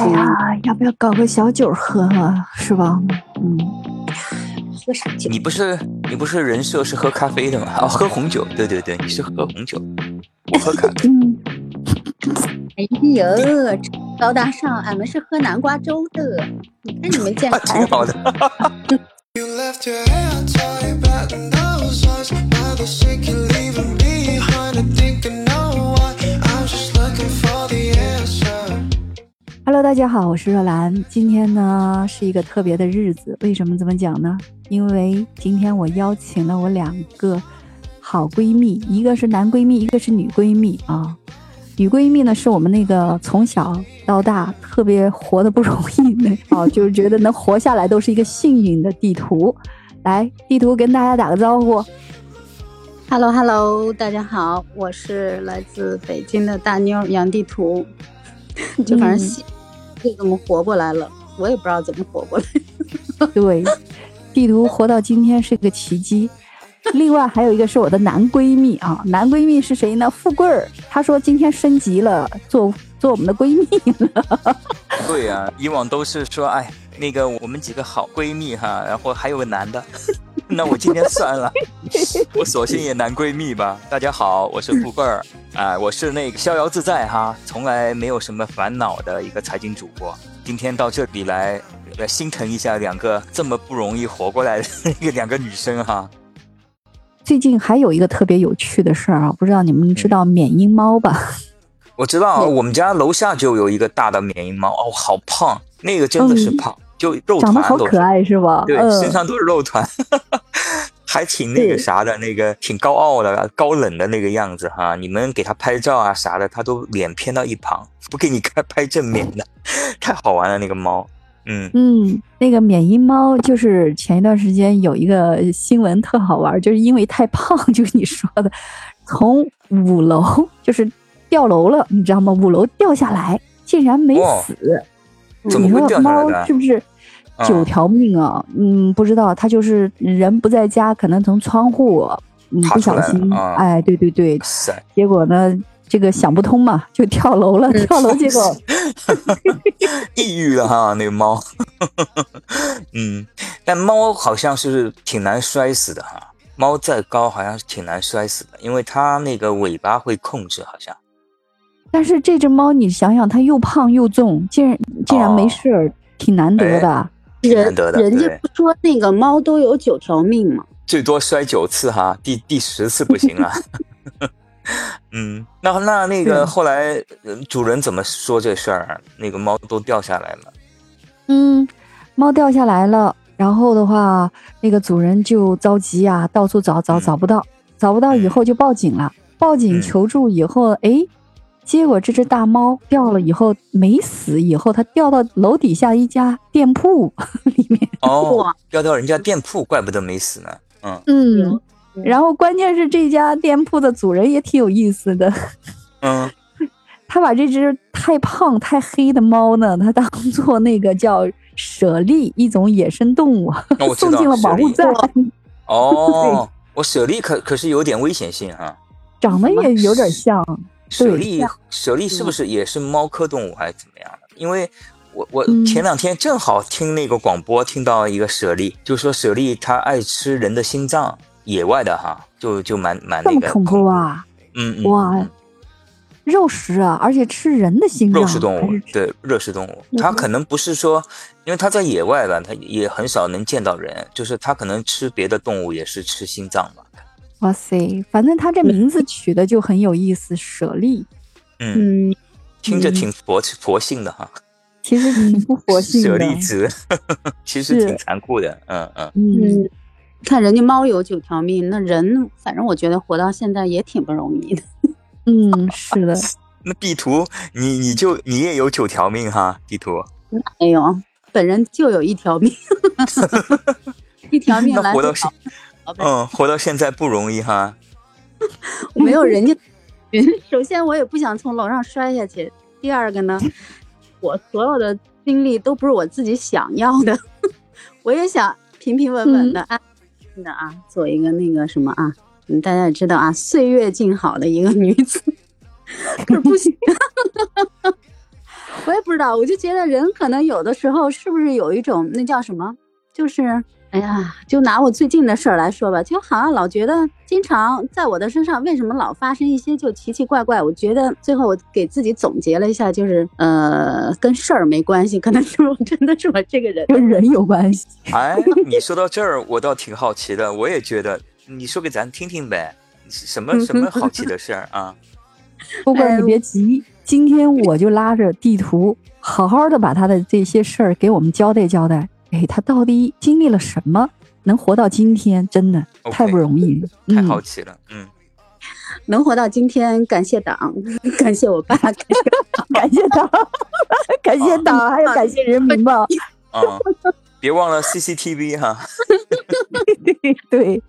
哎呀，要不要搞个小酒喝喝？是吧？嗯，喝啥酒？你不是你不是人设是喝咖啡的吗？哦，喝红酒。对对对，你是喝红酒，我喝咖啡。嗯，哎呦，高大上，俺们是喝南瓜粥的。你看你们这样，挺好的。You left your hair tied back in those eyes. Now the sick you're leaving behind. I Hello，大家好，我是若兰。今天呢是一个特别的日子，为什么这么讲呢？因为今天我邀请了我两个好闺蜜，一个是男闺蜜，一个是女闺蜜啊。女闺蜜呢是我们那个从小到大特别活得不容易的啊，就是觉得能活下来都是一个幸运的地图。来，地图跟大家打个招呼。Hello Hello，大家好，我是来自北京的大妞杨地图。就反正幸就这么活过来了，我也不知道怎么活过来。对，地图活到今天是个奇迹。另外还有一个是我的男闺蜜啊，男闺蜜是谁呢？富贵儿，他说今天升级了，做做我们的闺蜜了。对呀、以往都是说，哎，那个我们几个好闺蜜哈，然后还有个男的，那我今天算了，我索性也男闺蜜吧。大家好，我是富贵儿，啊、我是那个逍遥自在哈，从来没有什么烦恼的一个财经主播。今天到这里来，来心疼一下两个这么不容易活过来的那个两个女生哈。最近还有一个特别有趣的事儿啊，不知道你们知道缅因猫吧？我知道，我们家楼下就有一个大的缅因猫，哦，好胖，那个真的是胖，就肉嗯长得好可爱是吧？对，嗯身上都是肉团，还挺那个啥的，那个挺高傲的、高冷的那个样子哈。你们给他拍照啊啥的，他都脸偏到一旁，不给你看拍正面的，太好玩了那个猫。嗯，嗯，那个缅因猫就是前一段时间有一个新闻特好玩，就是因为太胖，就是你说的，从五楼就是掉楼了，你知道吗？五楼掉下来，竟然没哇死。怎么会掉下来的是不是嗯九条命啊？嗯，不知道，他就是人不在家，可能从窗户嗯不小心，啊哎，对对对结果呢，这个想不通嘛，就跳楼了，跳楼结果 抑郁了哈，那个猫。嗯，但猫好像是挺难摔死的哈。猫再高好像是挺难摔死的，因为它那个尾巴会控制，好像。但是这只猫，你想想，它又胖又重，竟然竟然没哦事儿，挺难得的。人人家不说那个猫都有九条命吗？最多摔九次哈，第第十次不行了。嗯，那那那个后来呃主人怎么说这事儿啊？那个猫都掉下来了。嗯，猫掉下来了，然后的话，那个主人就着急啊，到处找找嗯找不到，找不到以后就报警了。报警嗯求助以后，哎，结果这只大猫掉了以后没死，以后它掉到楼底下一家店铺 里面。哦，掉到人家店铺，怪不得没死呢。嗯嗯，然后关键是这家店铺的主人也挺有意思的，嗯，他把这只太胖太黑的猫呢，他当做那个叫舍利一种野生动物，送进了保护站，哦，我舍利可可是有点危险性哈。长得也有点像。对舍利，舍利是不是也是猫科动物还是怎么样的？因为我我嗯前两天正好听那个广播，听到一个舍利，就说舍利它爱吃人的心脏，野外的哈，就就蛮蛮那个恐怖啊！嗯嗯，哇嗯，肉食啊，而且吃人的心脏，肉食动物，对，肉食动物，嗯它可能不是说，因为它在野外吧，它也很少能见到人，就是它可能吃别的动物也是吃心脏吧。哇塞，反正他这名字取的就很有意思，舍利，嗯，嗯，听着嗯挺佛佛性的哈，其实挺不 佛性舍。利子，其实挺残酷的，嗯嗯。嗯，嗯，看人家猫有九条命，那人反正我觉得活到现在也挺不容易的。嗯，是的，那地图，你你就你也有九条命哈，地图。没有，本人就有一条命，一条命来宝，贝嗯，活到现在不容易哈。没有人家。首先，我也不想从楼上摔下去。第二个呢，我所有的经历都不是我自己想要的，我也想平平稳稳的、安静的啊，做一个那个什么啊，嗯，大家也知道啊，岁月静好的一个女子，可是不行。我也不知道，我就觉得人可能有的时候是不是有一种那叫什么，就是哎呀，就拿我最近的事儿来说吧，就好像老觉得经常在我的身上为什么老发生一些就奇奇怪怪。我觉得最后我给自己总结了一下，就是呃，跟事儿没关系，可能是我真的是我这个人。跟人有关系。哎，你说到这儿，我倒挺好奇的，我也觉得，你说给咱听听呗，什么什么好奇的事儿啊？不过你别急，今天我就拉着地图，好好的把他的这些事儿给我们交代交代。哎，他到底经历了什么，能活到今天，真的太不容易了。太嗯好奇了，嗯，能活到今天，感谢党，感谢我爸，感 谢感谢党，感谢党，还有感谢人民吧。啊，别忘了 CCTV 哈，对，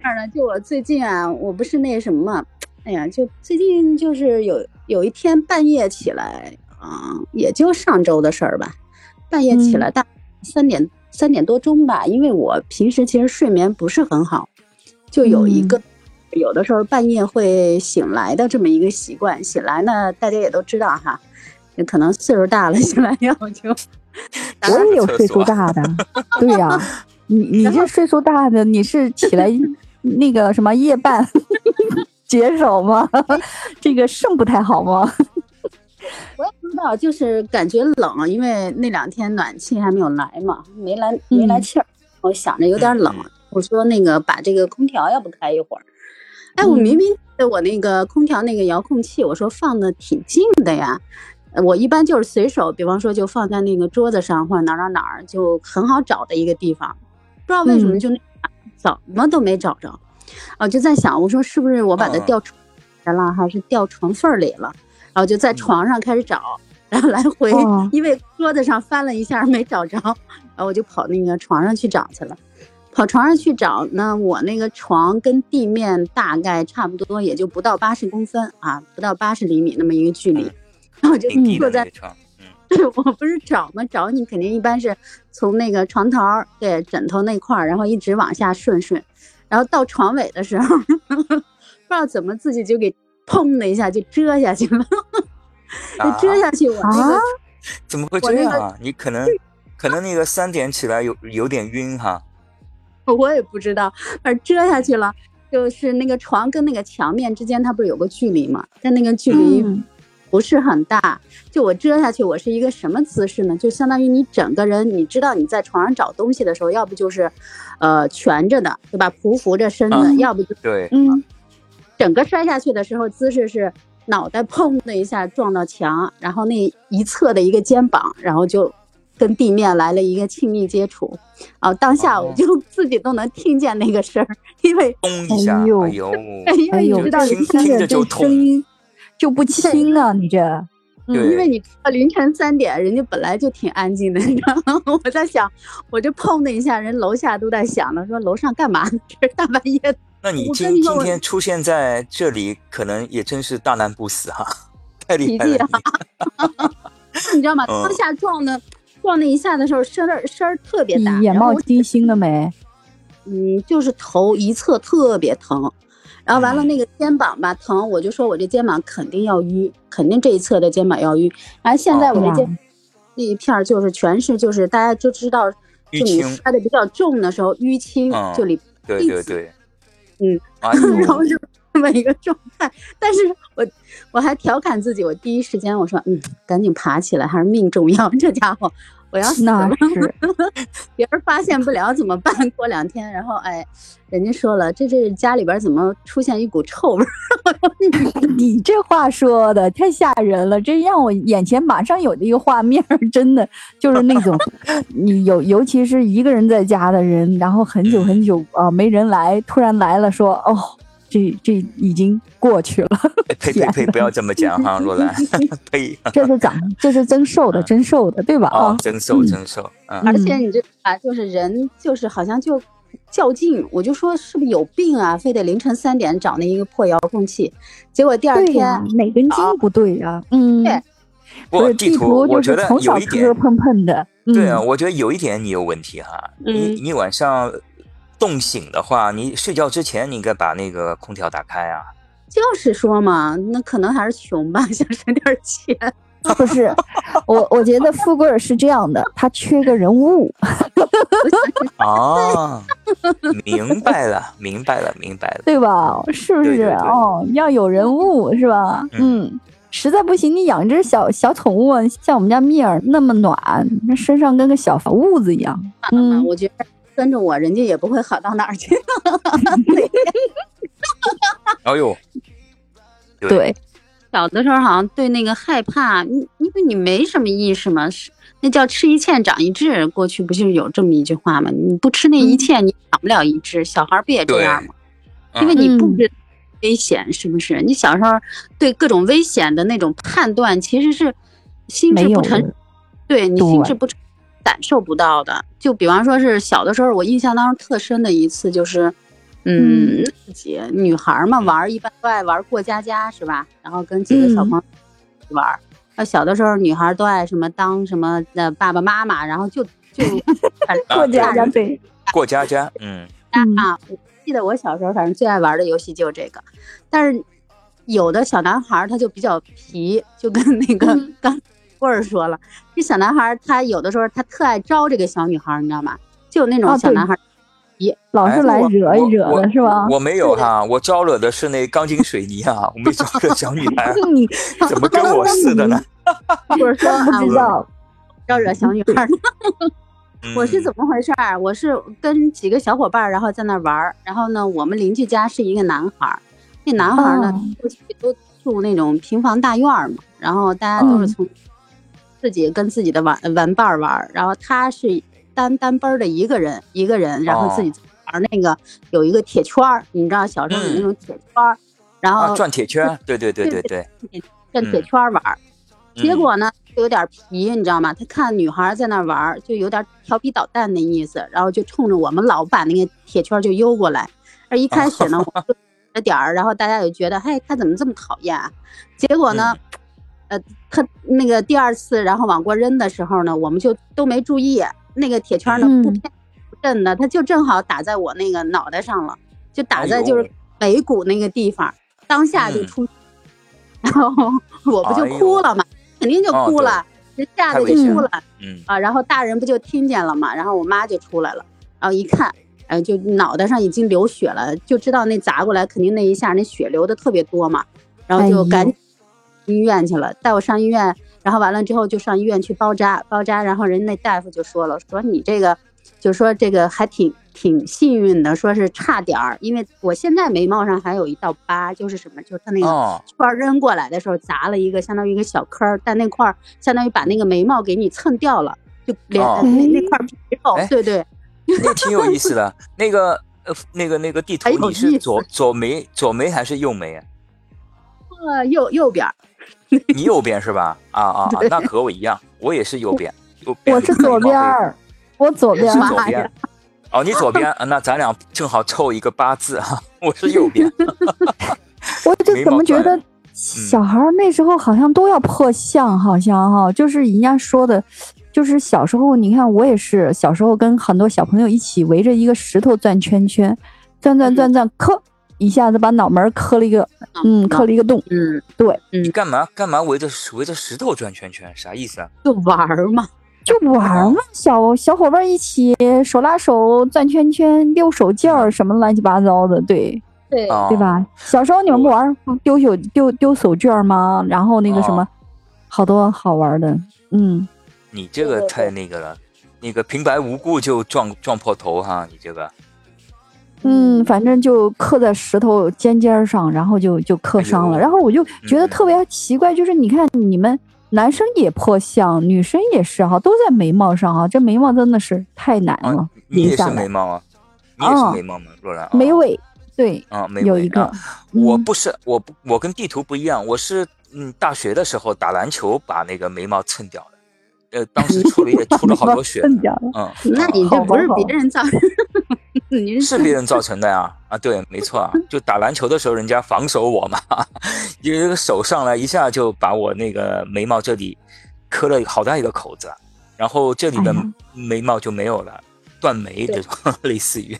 这儿呢，就我最近啊，我不是那什么嘛，哎呀，就最近就是有有一天半夜起来啊、也就上周的事儿吧，半夜起来大三点三点多钟吧，因为我平时其实睡眠不是很好，就有一个、有的时候半夜会醒来的这么一个习惯。醒来呢，大家也都知道哈，也可能岁数大了，醒来以后就 我也有岁数大的，对呀、你你这岁数大的，你是起来 那个什么夜半解手吗？这个肾不太好吗？我也不知道，就是感觉冷，因为那两天暖气还没有来嘛，没来没来嗯气儿，我想着有点冷，嗯我说那个把这个空调要不开一会儿。哎，我嗯明明我那个空调那个遥控器，我说放的挺近的呀。呃我一般就是随手，比方说就放在那个桌子上或者哪儿哪儿哪儿，就很好找的一个地方。不知道为什么嗯就那怎么都没找着，啊，就在想，我说是不是我把它嗯掉床上了，还是掉床缝儿里了？然后就在嗯床上开始找，然后来回哦，因为桌子上翻了一下没找着，然后我就跑那个床上去找去了。跑床上去找呢，我那个床跟地面大概差不多，也就不到八十公分啊，不到八十厘米那么一个距离。然后我就坐在床，嗯，我不是找吗？找你肯定一般是从那个床头儿对枕头那块儿，然后一直往下顺顺，然后到床尾的时候，不知道怎么自己就给砰的一下就遮下去了，就啊遮下去我那个、啊怎么会这样啊？你可能 可能那个三点起来有有点晕哈，我也不知道，反正遮下去了。就是那个床跟那个墙面之间，它不是有个距离嘛？但那个距离嗯不是很大。就我遮下去，我是一个什么姿势呢？就相当于你整个人，你知道你在床上找东西的时候，要不就是，呃，蜷着的，对吧？匍匐着身子，嗯要不就对，嗯，整个摔下去的时候，姿势是脑袋砰的一下撞到墙，然后那一侧的一个肩膀，然后就跟地面来了一个亲密接触。啊，当下我哦就自己都能听见那个声儿，因为咚一下，哎呦哎呦，因哎呦，为你知道听这听着就痛声音就不轻啊，你这。因为你到凌晨三点，人家本来就挺安静的，你知道吗？我在想，我这砰的一下，人楼下都在想了，说楼上干嘛呢？这是大半夜的。那你今今天出现在这里，可能也真是大难不死哈，太厉害奇迹了啊你，你知道吗？嗯当下撞的撞那一下的时候，声儿声儿特别大，眼冒金星了没？嗯，就是头一侧特别疼，然后完了嗯那个肩膀吧疼，我就说我这肩膀肯定要淤，肯定这一侧的肩膀要淤。然后现在我哦这肩那一片儿就是全是就是大家就知道，就你淤青，摔的比较重的时候淤青嗯就里对对对，嗯，然后就这么一个状态。但是我我还调侃自己，我第一时间我说嗯，赶紧爬起来，还是命重要。这家伙我要死那了。是，别人发现不了怎么办？过两天，然后哎，人家说了，这这家里边怎么出现一股臭味？你这话说的太吓人了，这让我眼前马上有的一个画面，真的就是那种，你有尤其是一个人在家的人，然后很久很久啊、没人来，突然来了说，哦，这这已经过去了，呸呸呸，不要这么讲哈，若兰，呸，这是长，这是增寿的，增寿的，对吧？啊啊，，真瘦增瘦，嗯，而且你这啊，就是人就是好像就较劲，我就说是不是有病啊？非得凌晨三点找那一个破遥控器，结果第二天、哪根筋不对呀、嗯，对不地图，我就是觉得从小磕有一点，碰碰的，对啊，嗯我觉得有一点你有问题哈，你嗯你晚上冻醒的话，你睡觉之前你应该把那个空调打开啊。就是说嘛，那可能还是穷吧，想省点钱。不是，我我觉得富贵儿是这样的，他缺个人物。哦，明白了，明白了，明白了。对吧？是不是？对对对哦，要有人物是吧？嗯嗯，实在不行，你养只小小宠物啊，像我们家蜜儿那么暖，那身上跟个小屋子一样。嗯，嗯，我觉得跟着我，人家也不会好到哪儿去。哎呦，对对，小的时候好像对那个害怕，因因为你没什么意识嘛，是那叫吃一堑长一智。过去不就是有这么一句话吗？你不吃那一堑，你长不了一智。小孩不也这样吗？因为你不嗯知危险，是不是？你小时候对各种危险的那种判断，其实是心智不成的，对你心智不成感受不到的。就比方说是小的时候，我印象当中特深的一次就是，嗯，嗯自己女孩儿嘛玩儿，一般都爱玩过家家是吧？然后跟几个小嗯朋友玩儿。那小的时候，女孩儿都爱什么当什么的爸爸妈妈，然后就就反正啊过家家呗，过家家，嗯，嗯啊，我记得我小时候反正最爱玩的游戏就是这个，但是有的小男孩儿他就比较皮，就跟那个嗯 刚棍儿说了，这小男孩他有的时候他特爱招这个小女孩，你知道吗？就有那种小男孩儿，老是哎来惹一惹的是吧？我没有哈，我招惹的是那钢筋水泥啊，我没招惹小女孩，你怎么跟我似的呢？或者说不知道，招惹小女孩呢。我是？怎么回事儿？我是跟几个小伙伴，然后在那玩儿。然后呢，我们邻居家是一个男孩儿，那男孩儿呢哦，过去都住那种平房大院儿嘛，然后大家都是嗯从自己跟自己的玩玩伴儿玩。然后他是单单奔儿的一个人，一个人，然后自己玩那个有一个铁圈儿，你知道小时候有那种铁圈儿，然啊，后转铁圈，对对对对对。转铁圈玩。嗯结果呢，就有点皮，你知道吗？他看女孩在那玩，就有点调皮捣蛋的意思，然后就冲着我们老把那个铁圈就悠过来。而一开始呢，我们就点儿，然后大家就觉得，嘿，他怎么这么讨厌啊？结果呢，呃，他那个第二次，然后往过扔的时候呢，我们就都没注意，那个铁圈呢嗯。不偏不正的，它就正好打在我那个脑袋上了，就打在就是尾骨那个地方，当下就嗯。出，然后 我不就哭了嘛，肯定就哭了，这吓得就哭了嗯。啊。然后大人不就听见了嘛，然后我妈就出来了，然后一看，呃，就脑袋上已经流血了，就知道那砸过来肯定那一下那血流的特别多嘛，然后就赶紧医院去了，带我上医院，然后完了之后就上医院去包扎，包扎，然后人家那大夫就说了，说你这个，就说这个还挺挺幸运的，说是差点儿，因为我现在眉毛上还有一道疤，就是什么，就是他那个哦，圈儿扔过来的时候砸了一个相当于一个小坑儿，但那块儿相当于把那个眉毛给你蹭掉了，就连、哦那那块皮肉，哎对对，那挺有意思的。那个呃，那个那个地图你是左左眉左眉还是右眉啊？呃右右边儿，你右边是吧？啊啊啊，那和我一样，我也是右边。右边我是左边儿，我左边是左边。哦，你左边，啊那咱俩正好凑一个八字哈。我是右边。我就怎么觉得小孩那时候好像都要破相，好像哈，就是人家说的，就是小时候，你看我也是小时候跟很多小朋友一起围着一个石头转圈圈，转转转转，磕一下子把脑门磕了一个，嗯，磕了一个洞。嗯，对你干嘛干嘛围着围着石头转圈圈？啥意思啊？就玩儿嘛，就玩儿嘛，小小伙伴一起手拉手转圈圈、溜手绢儿什么乱七八糟的，对对哦对？吧？小时候你们不玩不丢手丢丢手绢儿吗？然后那个什么哦，好多好玩的，嗯，你这个太那个了，那个平白无故就撞撞破头哈，你这个。嗯，反正就刻在石头尖尖儿上，然后就就刻伤了。哎然后我就觉得嗯特别奇怪，就是你看你们男生也破相，女生也是哈，都在眉毛上哈，这眉毛真的是太难了啊，，你也是眉毛啊？你也是哦眉毛吗？若然？眉尾对，啊，眉有一个。我嗯不是，我不，我跟地图不一样，我是嗯，大学的时候打篮球把那个眉毛蹭掉的，呃，当时出了也出了好多血。嗯，那你这不是别人造成，你是别人造成的呀，啊，对，没错啊，就打篮球的时候人家防守我嘛，有一个手上来一下就把我那个眉毛这里磕了好大一个口子，然后这里的眉毛就没有了，断眉这种 类似于，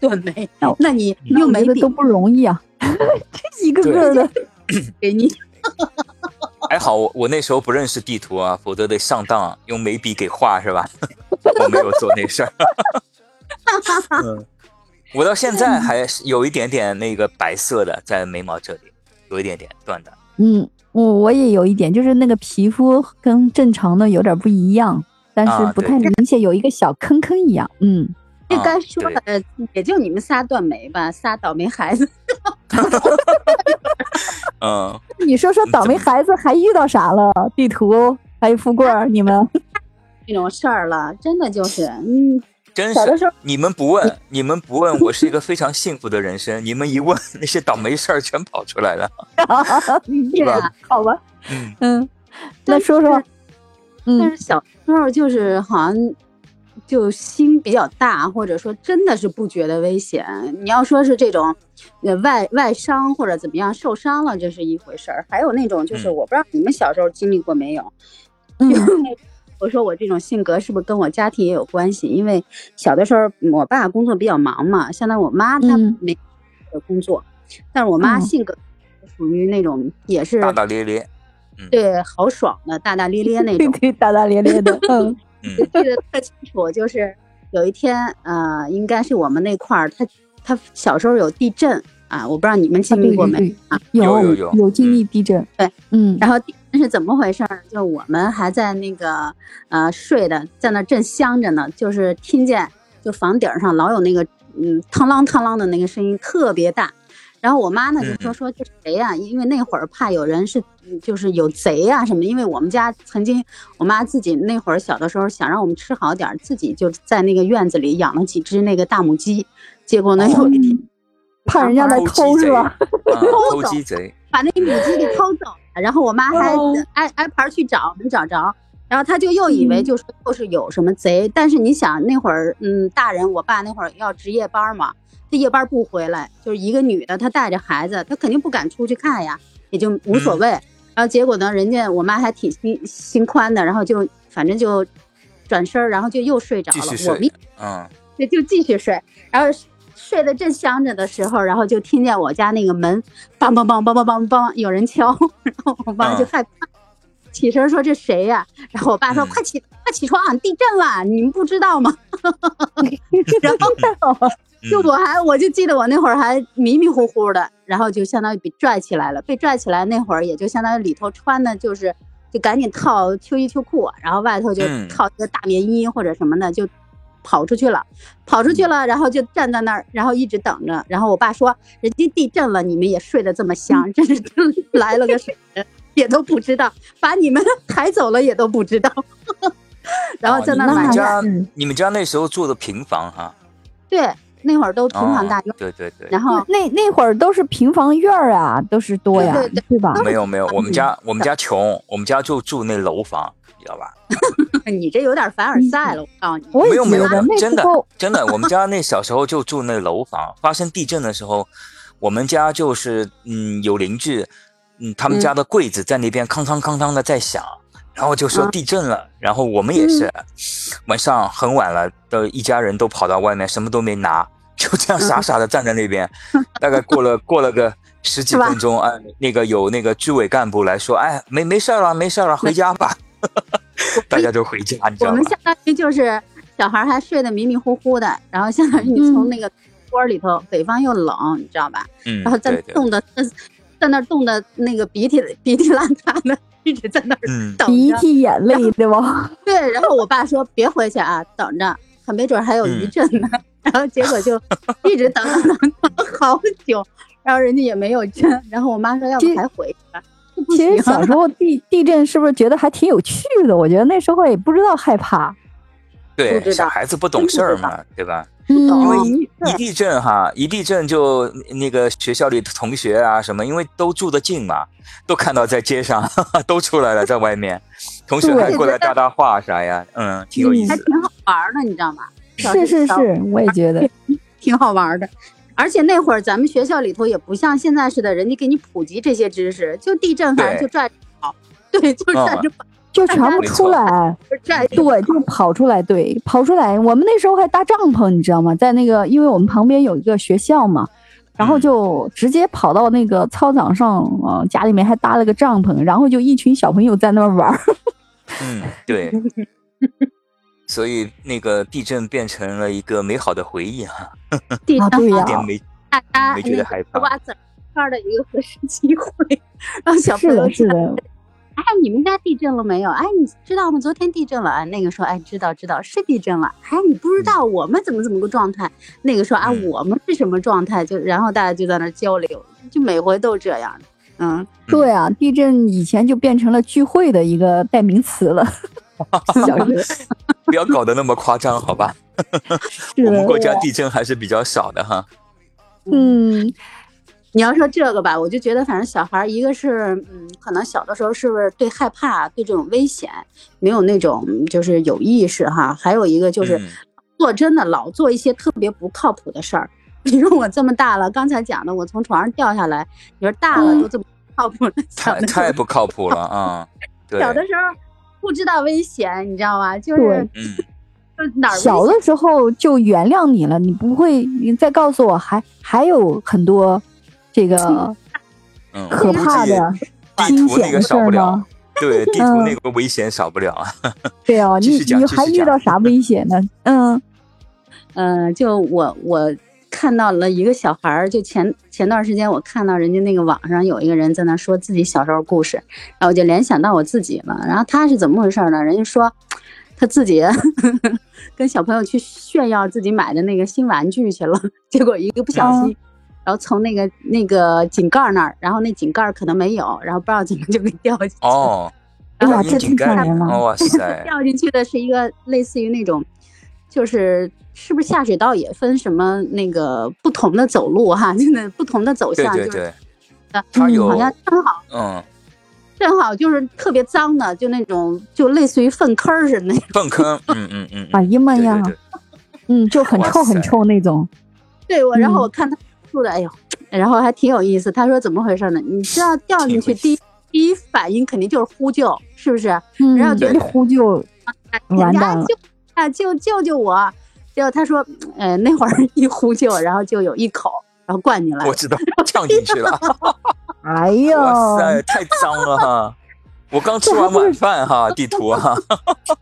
断眉那，那你那又没笔我觉得都不容易啊，这一个个的。给你，还好我我那时候不认识地图啊，否则得上当，用眉笔给画是吧？我没有做那事儿。嗯，我到现在还是有一点点那个白色的在眉毛这里，有一点点断的。嗯，我我也有一点，就是那个皮肤跟正常的有点不一样，但是不太明显，有一个小坑坑一样。嗯，这啊该说对的也就你们仨断眉吧，仨倒霉孩子。嗯，你说说倒霉孩子还遇到啥了？地图还有富贵儿，你们 这种事儿了，真的就是，嗯，真小的时候是你们不问，你们不问，我是一个非常幸福的人生。你们一问，那些倒霉事儿全跑出来了。是吧，好吧？嗯嗯，那说说，嗯但是小时候就是好像就心比较大，或者说真的是不觉得危险。你要说是这种呃外外伤或者怎么样受伤了，这是一回事儿。还有那种就是嗯我不知道你们小时候经历过没有，嗯我说我这种性格是不是跟我家庭也有关系？因为小的时候我爸工作比较忙嘛，相当于我妈她嗯没有工作，但是我妈嗯性格属于那种也是大大咧咧，对豪爽的大大咧咧那种。对 对，大大咧咧的，嗯嗯我记得特清楚，就是有一天，呃，应该是我们那块儿，他他小时候有地震啊，我不知道你们经历过没？啊？有有有有经历地震，对，嗯，然后地震是怎么回事儿？就我们还在那个呃睡的，在那正香着呢，就是听见就房顶上老有那个嗯嘡啷嘡啷的那个声音特别大。然后我妈呢就说嗯说这谁呀、因为那会儿怕有人是嗯就是有贼呀、什么，因为我们家曾经我妈自己那会儿小的时候想让我们吃好点儿，自己就在那个院子里养了几只那个大母鸡，结果呢有一天 怕人家来偷是吧？啊，偷鸡贼，把那母鸡给偷走了，然后我妈还哦挨挨盘去找，没找着。然后她就又以为嗯就是又是有什么贼，但是你想那会儿，嗯，大人我爸那会儿要值夜班嘛，他夜班不回来，就是一个女的，她带着孩子，她肯定不敢出去看呀，也就无所谓。然后结果呢，人家我妈还挺心心宽的，然后就反正就转身儿，然后就又睡着了。我们睡。嗯，对，就继续睡，然后睡得正香着的时候，然后就听见我家那个门梆梆梆梆梆梆梆有人敲，然后我妈就嗯害怕，起身说这谁呀、然后我爸说、嗯快起快起床，地震了，你们不知道吗？然后 就嗯我还我就记得我那会儿还迷迷糊糊的，然后就相当于被拽起来了，被拽起来那会儿也就相当于里头穿的就是就赶紧套秋衣秋裤，然后外头就嗯套一个大棉衣或者什么的就跑出去了，跑出去了，然后就站在那儿，然后一直等着。然后我爸说：“人家地震了，你们也睡得这么香，真是来了个水人，也都不知道，把你们抬走了也都不知道。”然后在那你买们家是你们家那时候住的平房哈？对，那会儿都平房大哦院，对对对，然后那那会儿都是平房院儿啊，都是多呀，对对对。吧？没有没有，我们嗯。家我们家穷，我们家就住那楼房，你知道吧？你这有点凡尔赛了，我告诉你。没有没有真的，真的，我们家那小时候就住那楼房，发生地震的时候，我们家就是嗯有邻居，嗯他们家的柜子在那边哐当哐当的在响，然后就说啊地震了，然后我们也是、嗯晚上很晚了，都一家人都跑到外面，什么都没拿，就这样傻傻的站在那边，大概过了过了个。十 几分钟，哎，那个有那个居委干部来说，哎，没没事儿了，没事儿了，回家吧。大家就回家，你知道吗？我们相当于就是小孩还睡得迷迷糊糊的，然后相当于你从那个窝里头，北方又冷，你知道吧？嗯，然后在对对，冻的，在那儿冻的那个鼻涕 鼻涕烂塌的，一直在那儿嗯，等着。鼻涕眼泪，对吧？对，然后我爸说别回去啊，等着，还没准还有余嗯震呢。然后结果就一直等等等等好久，然后人家也没有震。然后我妈说要不还回去吧？其实小时候地地震是不是觉得还挺有趣的？我觉得那时候也不知道害怕。对小孩子不懂事儿嘛，对吧？嗯因为哦一一地震哈，一地震就那个学校里的同学啊什么，因为都住得近嘛，都看到在街上 都出来了，在外面，同学还过来搭搭话啥呀，嗯，挺有意思的。还挺好玩儿的，你知道吗？是是是，我也觉得。挺好玩的。而且那会儿咱们学校里头也不像现在似的，人家给你普及这些知识，就地震反正就拽着跑，对，就拽着跑，就全部出来，对，就跑出来，对，跑出来。我们那时候还搭帐篷，你知道吗？在那个，因为我们旁边有一个学校嘛，然后就直接跑到那个操场上，呃，家里面还搭了个帐篷，然后就一群小朋友在那儿玩儿。嗯，对。所以那个地震变成了一个美好的回忆啊，地啊对呀一点没没觉得害怕瓜子儿的一个合适机会，让小朋是的，友是的，哎，你们家地震了没有？哎，你知道吗？昨天地震了。哎，那个说，哎，知道知道，是地震了。哎，你不知道我们怎么怎么个状态？那个说，啊，嗯我们是什么状态？就然后大家就在那交流，就每回都这样的。嗯，对啊，地震以前就变成了聚会的一个代名词了。不要搞得那么夸张，好吧？我们国，家地震还是比较少的哈。嗯，你要说这个吧，我就觉得反正小孩儿，一个是嗯，可能小的时候是不是对害怕、对这种危险没有那种就是有意识哈，还有一个就是嗯做真的老做一些特别不靠谱的事儿。你说我这么大了，刚才讲的，我从床上掉下来，你说大了嗯都这么不靠谱太太不靠谱了啊！对，小的时候不知道危险，你知道吗？就是对嗯，就哪儿小的时候就原谅你了，你不会，你再告诉我还还有很多这个嗯，可怕的地惊图那个险的事儿少不了吗？，对，地图嗯那个危险少不了啊。对啊，你你还遇到啥危险呢？嗯嗯，就我我看到了一个小孩儿，就前前段时间我看到人家那个网上有一个人在那说自己小时候故事，然后我就联想到我自己了。然后他是怎么回事呢？人家说他自己 跟小朋友去炫耀自己买的那个新玩具去了，结果一个不小心。然后从那个那个井盖那儿，然后那井盖可能没有，然后不知道怎么就给掉进去了。哦，哎呀，这井盖吓人了。哇塞，掉进去的是一个类似于那种，就是是不是下水道也分什么那个不同的走路哈，真 的不同的走向，就是对对对，呃它有好像正好嗯，正好就是特别脏的，就那种就类似于粪坑似的那种。粪坑，嗯嗯嗯，哎呀妈呀，对对对，嗯，就很臭很臭那种。对我，然后嗯我看他说的，哎呦，然后还挺有意思。他说怎么回事呢？你知道掉进去第一第一反应肯定就是呼救，是不是？嗯，然后就一呼救，完蛋了 人家救啊救救救我！结果他说，呃，那会儿 一呼救，然后就有一口，然后灌进来了。我知道，呛进去了，哎呦，哇塞，太脏了哈！我刚吃完晚饭哈，地图哈，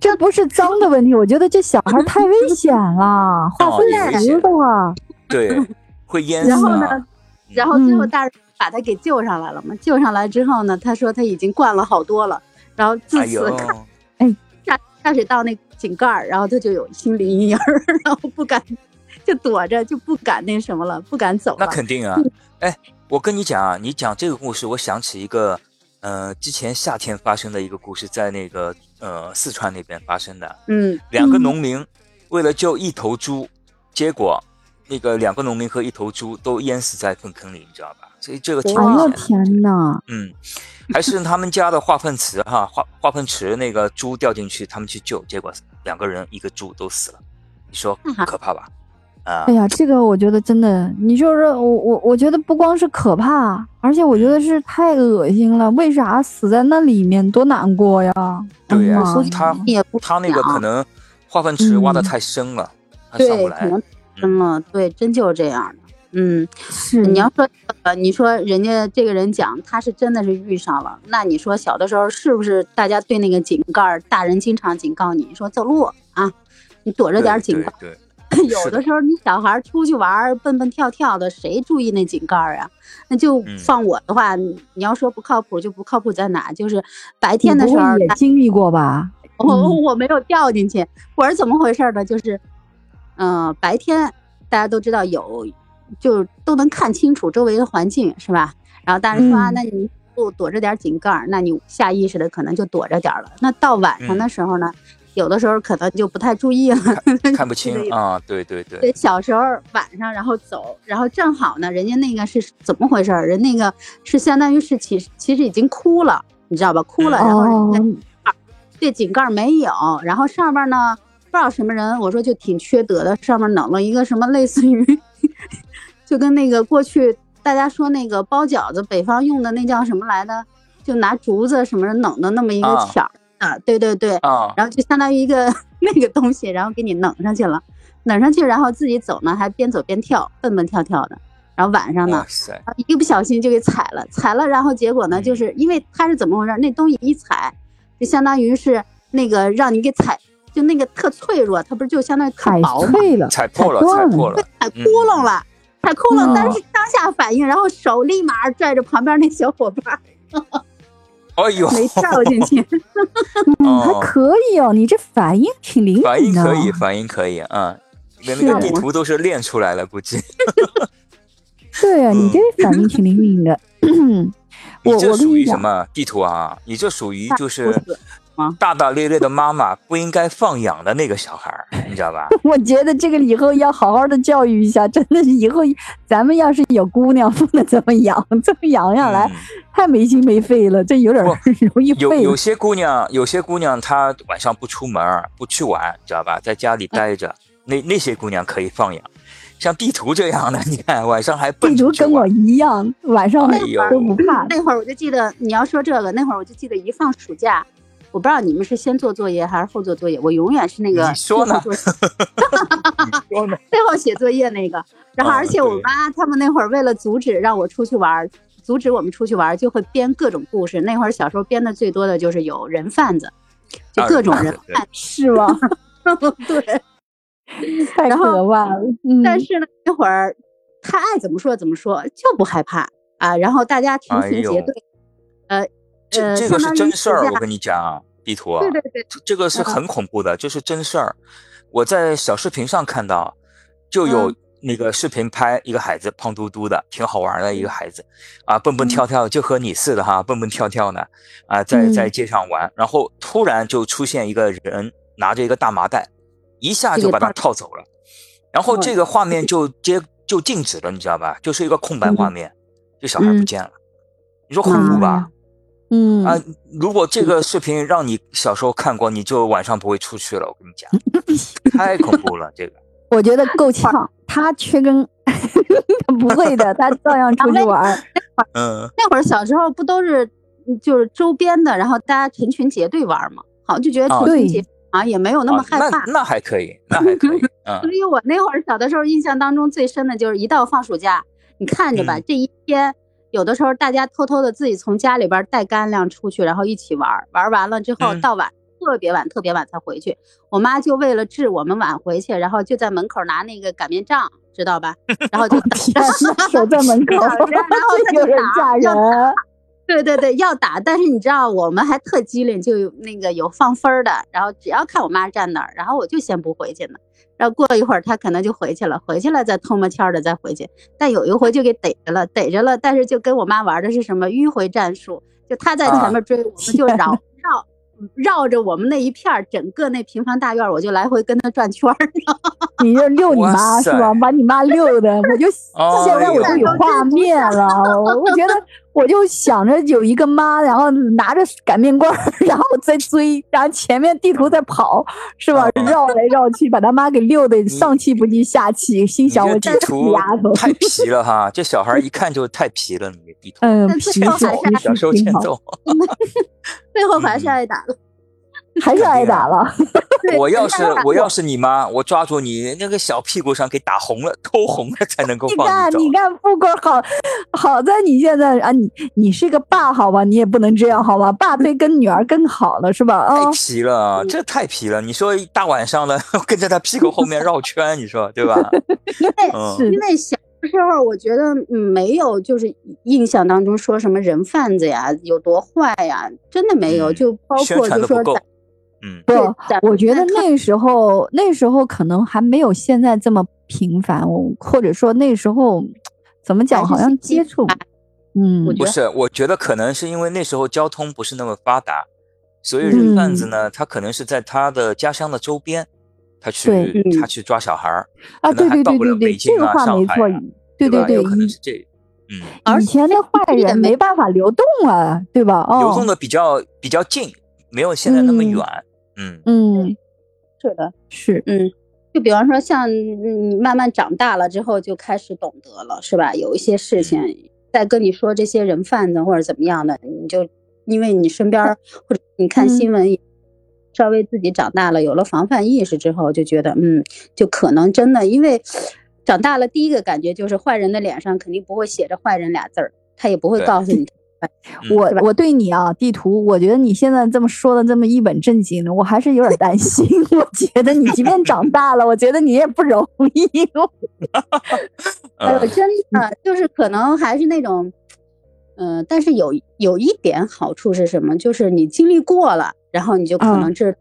这不是脏的问题，我觉得这小孩太危险了，化哦粪也危险池的话，对，会淹死然后呢啊。然后最后嗯大人把他给救上来了嘛，救上来之后呢，他说他已经灌了好多了，然后自此，看下下水道那井盖儿，然后他就有心理阴影儿，然后不敢就躲着，就不敢那什么了，不敢走了那。肯定啊！哎，我跟你讲啊，你讲这个故事，我想起一个，呃，之前夏天发生的一个故事，在那个呃四川那边发生的。嗯，两个农民为了救一头猪，结果那个两个农民和一头猪都淹死在粪坑里，你知道吧？所以这个挺危险的。天哪！嗯，还是他们家的化粪池哈，化化粪池那个猪掉进去，他们去救，结果两个人一个猪都死了，你说可怕吧？啊哎，呀，这个我觉得真的，你就是我我我觉得不光是可怕，而且我觉得是太恶心了。为啥死在那里面多难过呀？对呀、他他那个可能化粪池挖的嗯太深了，他上不来。能真了，对，真就是这样的。嗯，是你要说呃，你说人家这个人讲他是真的是遇上了，那你说小的时候是不是大家对那个井盖，大人经常警告你说走路啊，你躲着点儿井盖儿。对 对有的的时候你小孩儿出去玩儿蹦蹦跳跳的，谁注意那井盖儿啊？那就嗯放我的话，你你要说不靠谱就不靠谱在哪？就是白天的时候，也经历过吧？我嗯我没有掉进去，我是怎么回事呢？就是，嗯、白天大家都知道有，就都能看清楚周围的环境，是吧？然后大人说啊，嗯那你不躲着点井盖，那你下意识的可能就躲着点了。那到晚上的时候呢，有的时候可能就不太注意了，看不清啊，对对对，对，小时候晚上然后走，然后正好呢，人家那个是怎么回事？人那个是相当于是其实其实已经哭了，你知道吧？哭了，然后人家哦，对井盖没有，然后上边呢不知道什么人，我说就挺缺德的，上面弄了一个什么类似于，就跟那个过去大家说那个包饺子北方用的那叫什么来的，就拿竹子什么的弄的那么一个啊。条儿啊，对对对，啊，然后就相当于一个那个东西，然后给你弄上去了，弄上去，然后自己走呢，还边走边跳，蹦蹦跳跳的。然后晚上呢一不小心就给踩了，踩了，然后结果呢，嗯。就是因为它是怎么回事？那东西一踩，就相当于是那个让你给踩，就那个特脆弱，它不是就相当于特踩薄嘛，碎了，踩破了，踩破了，踩窟窿了，踩窟窿，嗯但是当下反应，然后手立马拽着旁边那小伙伴，哎呦，没掉进去。嗯，还哦可以哦，你这反应挺灵反应敏的。可以，反应可以，嗯，连那个地图都是练出来了，估计。对啊，你嗯这反应挺灵敏的。我你这属我跟你讲，于什么地图啊？你这属于就是大大咧咧的妈妈不应该放养的那个小孩儿，你知道吧？我觉得这个以后要好好的教育一下，真的是以后咱们要是有姑娘，不能这么养，这么养下来、嗯太没心没肺了，这有点儿 容易有。有些姑娘，有些姑娘她晚上不出门，不去玩，知道吧？在家里待着，那那些姑娘可以放养。像地图这样的，你看晚上还奔地图跟我一样，晚上都不怕。那会儿我就记得你要说这个，那会儿我就记得一放暑假，我不知道你们是先做作业还是后做作业，我永远是那个你说呢最后做 你说呢？最后写作业那个。然后哦而且我妈他们那会儿为了阻止让我出去玩儿，阻止我们出去玩儿，就会编各种故事。那会儿小时候编的最多的就是有人贩子，就各种人贩 是吗？子。对，太然后可怕了。嗯，但是呢，那会儿他爱怎么说怎么说，就不害怕啊。然后大家成群结队，呃这呃，这个是真事儿，我跟你讲啊，地图。啊，对对对，这这个是很恐怖的，这是真事儿。我在小视频上看到，就有嗯。那个视频拍一个孩子胖嘟嘟的，挺好玩的一个孩子，啊，蹦蹦跳跳，就和你似的哈，蹦蹦跳跳呢，啊，在嗯。在街上玩，然后突然就出现一个人拿着一个大麻袋，一下就把他套走了，然后嗯这个画面就接就静止了，你知道吧？就是一个空白画面，这小孩不嗯。见了，你说恐怖吧？嗯啊，如果这个视频让你小时候看过，你就晚上不会出去了。我跟你讲，太恐怖了，这个。我觉得够呛，他缺根 不会的，他照样出去玩 那会儿小时候不都是嗯就是周边的，然后大家成群结队玩嘛，好像就觉得啊成群结啊也没有那么啊害怕。那那还可以，那还可以。嗯所以我那会儿小的时候印象当中最深的就是一到放暑假，你看着吧，嗯这一天有的时候大家偷偷的自己从家里边带干粮出去，然后一起玩儿，玩完了之后嗯到晚。特别晚，特别晚才回去。我妈就为了治我们晚回去，然后就在门口拿那个擀面杖，知道吧？然后就守在门口，然后他 就打嫁人。对对对，要打，但是你知道我们还特机灵，就有那个有放分儿的，然后只要看我妈站那儿，然后我就先不回去呢，然后过一会儿他可能就回去了，回去了再偷摸悄的再回去，但有一回就给逮着了，逮着了，但是就跟我妈玩的是什么迂回战术，就他在前面追，我们就 绕绕绕着我们那一片儿整个那平房大院儿，我就来回跟他转圈儿，你就遛你妈是吧？把你妈遛的，我就哦现在我就有 画面了。我我觉得我就想着有一个妈，然后拿着擀面棍儿，然后在追，然后前面地图在跑，是吧？哦绕来绕去，把他妈给溜的上气不接下气，心想我这地图丫头，太 皮了哈，这小孩一看就太皮了，你这地图。嗯，但皮小时候实挺好，欠揍。最后还是挨打了。还是挨打了。我要是我要是你妈，我抓住你那个小屁股上给打红了，抠红了才能够放你看，走。你看，不光好，好在你现在啊，你你是个爸，好吧？你也不能这样，好吧？爸对跟女儿更好了，是吧？啊、太皮了，这太皮了！你说一大晚上的 跟在他屁股后面绕圈，你说对吧？因为嗯因为小时候我觉得嗯没有，就是印象当中说什么人贩子呀有多坏呀，真的没有，嗯就包括就说。嗯，不对我觉得那时候那时候可能还没有现在这么频繁，我或者说那时候怎么讲，好像接触，嗯不是，我觉得可能是因为那时候交通不是那么发达，所以人贩子。嗯呢，他可能是在他的家乡的周边，他去他去抓小孩儿，啊，可能对对还到不了对对对，这个北京啊话没错上海啊，对对，吧？有可能是这，嗯，而以前的坏也没人没办法流动啊，对吧？哦流动，的比较比较近，没有现在那么嗯。远，嗯嗯，是的，是，嗯，就比方说像你慢慢长大了之后就开始懂得了，是吧？有一些事情再跟你说这些人贩子或者怎么样的，你就因为你身边儿或者你看嗯新闻。稍微自己长大了，有了防范意识之后，就觉得，嗯，就可能真的，因为长大了第一个感觉就是坏人的脸上肯定不会写着坏人俩字儿，他也不会告诉你。我我对你啊，地图，我觉得你现在这么说的这么一本正经的，我还是有点担心。我觉得你即便长大了，我觉得你也不容易。哎呦，嗯真的就是可能还是那种，嗯、但是有有一点好处是什么？就是你经历过了，然后你就可嗯能知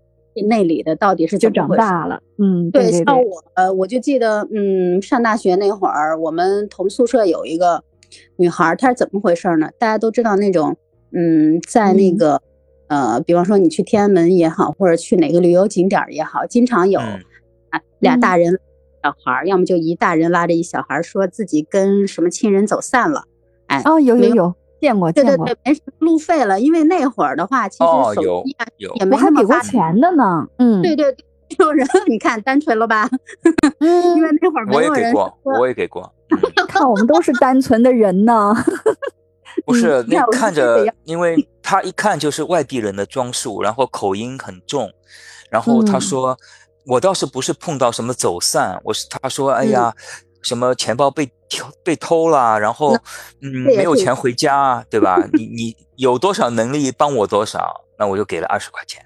那里的到底是就长怎么回事。大了，嗯，对对像对，我，呃，我就记得，嗯，上大学那会儿，我们同宿舍有一个女孩，她是怎么回事呢？大家都知道那种，嗯，在那嗯个，呃，比方说你去天安门也好，或者去哪个旅游景点儿也好，经常有俩嗯大人、小孩儿，要么就一大人拉着一小孩，说自己跟什么亲人走散了，哎，哦，有有有有见过见过，对对对，没什么路费了，因为那会儿的话，其实手机啊有也没我还给过那么发达。钱的呢，嗯，对对对，这种人你看单纯了吧？嗯，因为那会儿没我也有人给过，我也给过。嗯 看我们都是单纯的人呢，不是那看着因为他一看就是外地人的装束，然后口音很重，然后他嗯说，我倒是不是碰到什么走散，我是他说，哎呀，什么钱包被偷被偷了，然后嗯没有钱回家，对吧？你你有多少能力帮我多少，那我就给了二十块钱，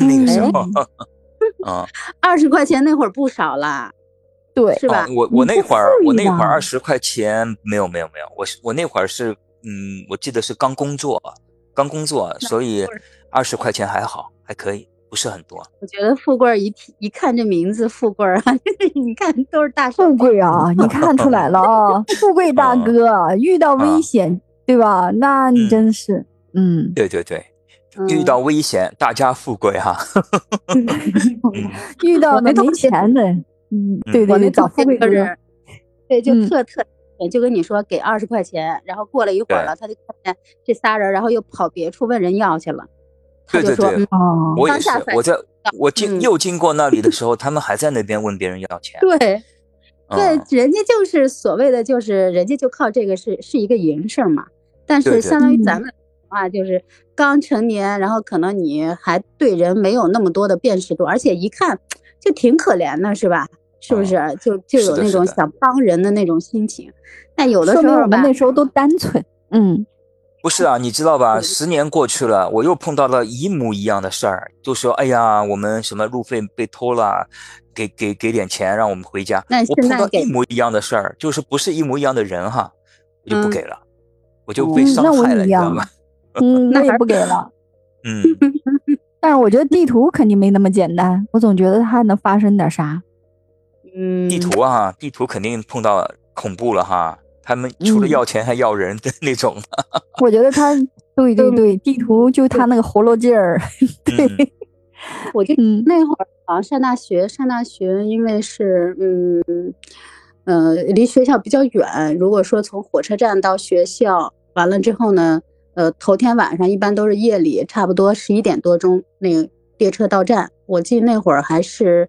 那个时候，嗯，二十块钱那会儿不少啦，对，是吧？哦、我我那会儿我那会儿二十块钱没有没有没有，我是我那会儿是嗯，我记得是刚工作，刚工作，所以二十块钱还好，还可以，不是很多。我觉得富贵儿一提一看这名字，富贵儿啊，你看都是大富贵啊，你 看出来了啊，富贵大嗯哥遇到危嗯险，对吧？那你嗯真是，嗯，对对对，遇嗯到危险，大家富贵哈。嗯遇到了没钱的，嗯，对对对，找富贵哥，同学就是，对，就嗯特特，就跟你说给二十块钱，然后过了一会儿对了，他就看见这仨人，然后又跑别处问人要去了，他就说，对对对嗯，哦，我也是我在我经嗯又经过那里的时候，他们还在那边问别人要钱。对。对嗯，，人家就是所谓的，就是人家就靠这个是是一个营生嘛。但是相当于嗯咱们啊，就是刚成年，然后可能你还对人没有那么多的辨识度，而且一看就挺可怜的，是吧？是不嗯是？就就有那种想帮人的那种心情。但有的时候吧，们那时候都单纯，嗯，不是啊，你知道吧？十年过去了，我又碰到了一模一样的事儿，就说哎呀，我们什么路费被偷了，给给给点钱让我们回家。那我碰到现在给一模一样的事儿，就是不是一模一样的人哈，我就不嗯给了，我就被伤害了，你知道吗？嗯，那也不给了。嗯，但是我觉得地图肯定没那么简单，我总觉得它还能发生点啥。嗯，地图啊，地图肯定碰到恐怖了哈，他们除了嗯要钱还要人的那种。我觉得他，对对对，地图就他那个活络劲儿，对，嗯我就嗯那会儿好像上大学，上大学因为是嗯呃离学校比较远，如果说从火车站到学校完了之后呢，呃头天晚上一般都是夜里差不多十一点多钟那个列车到站。我记得那会儿还是，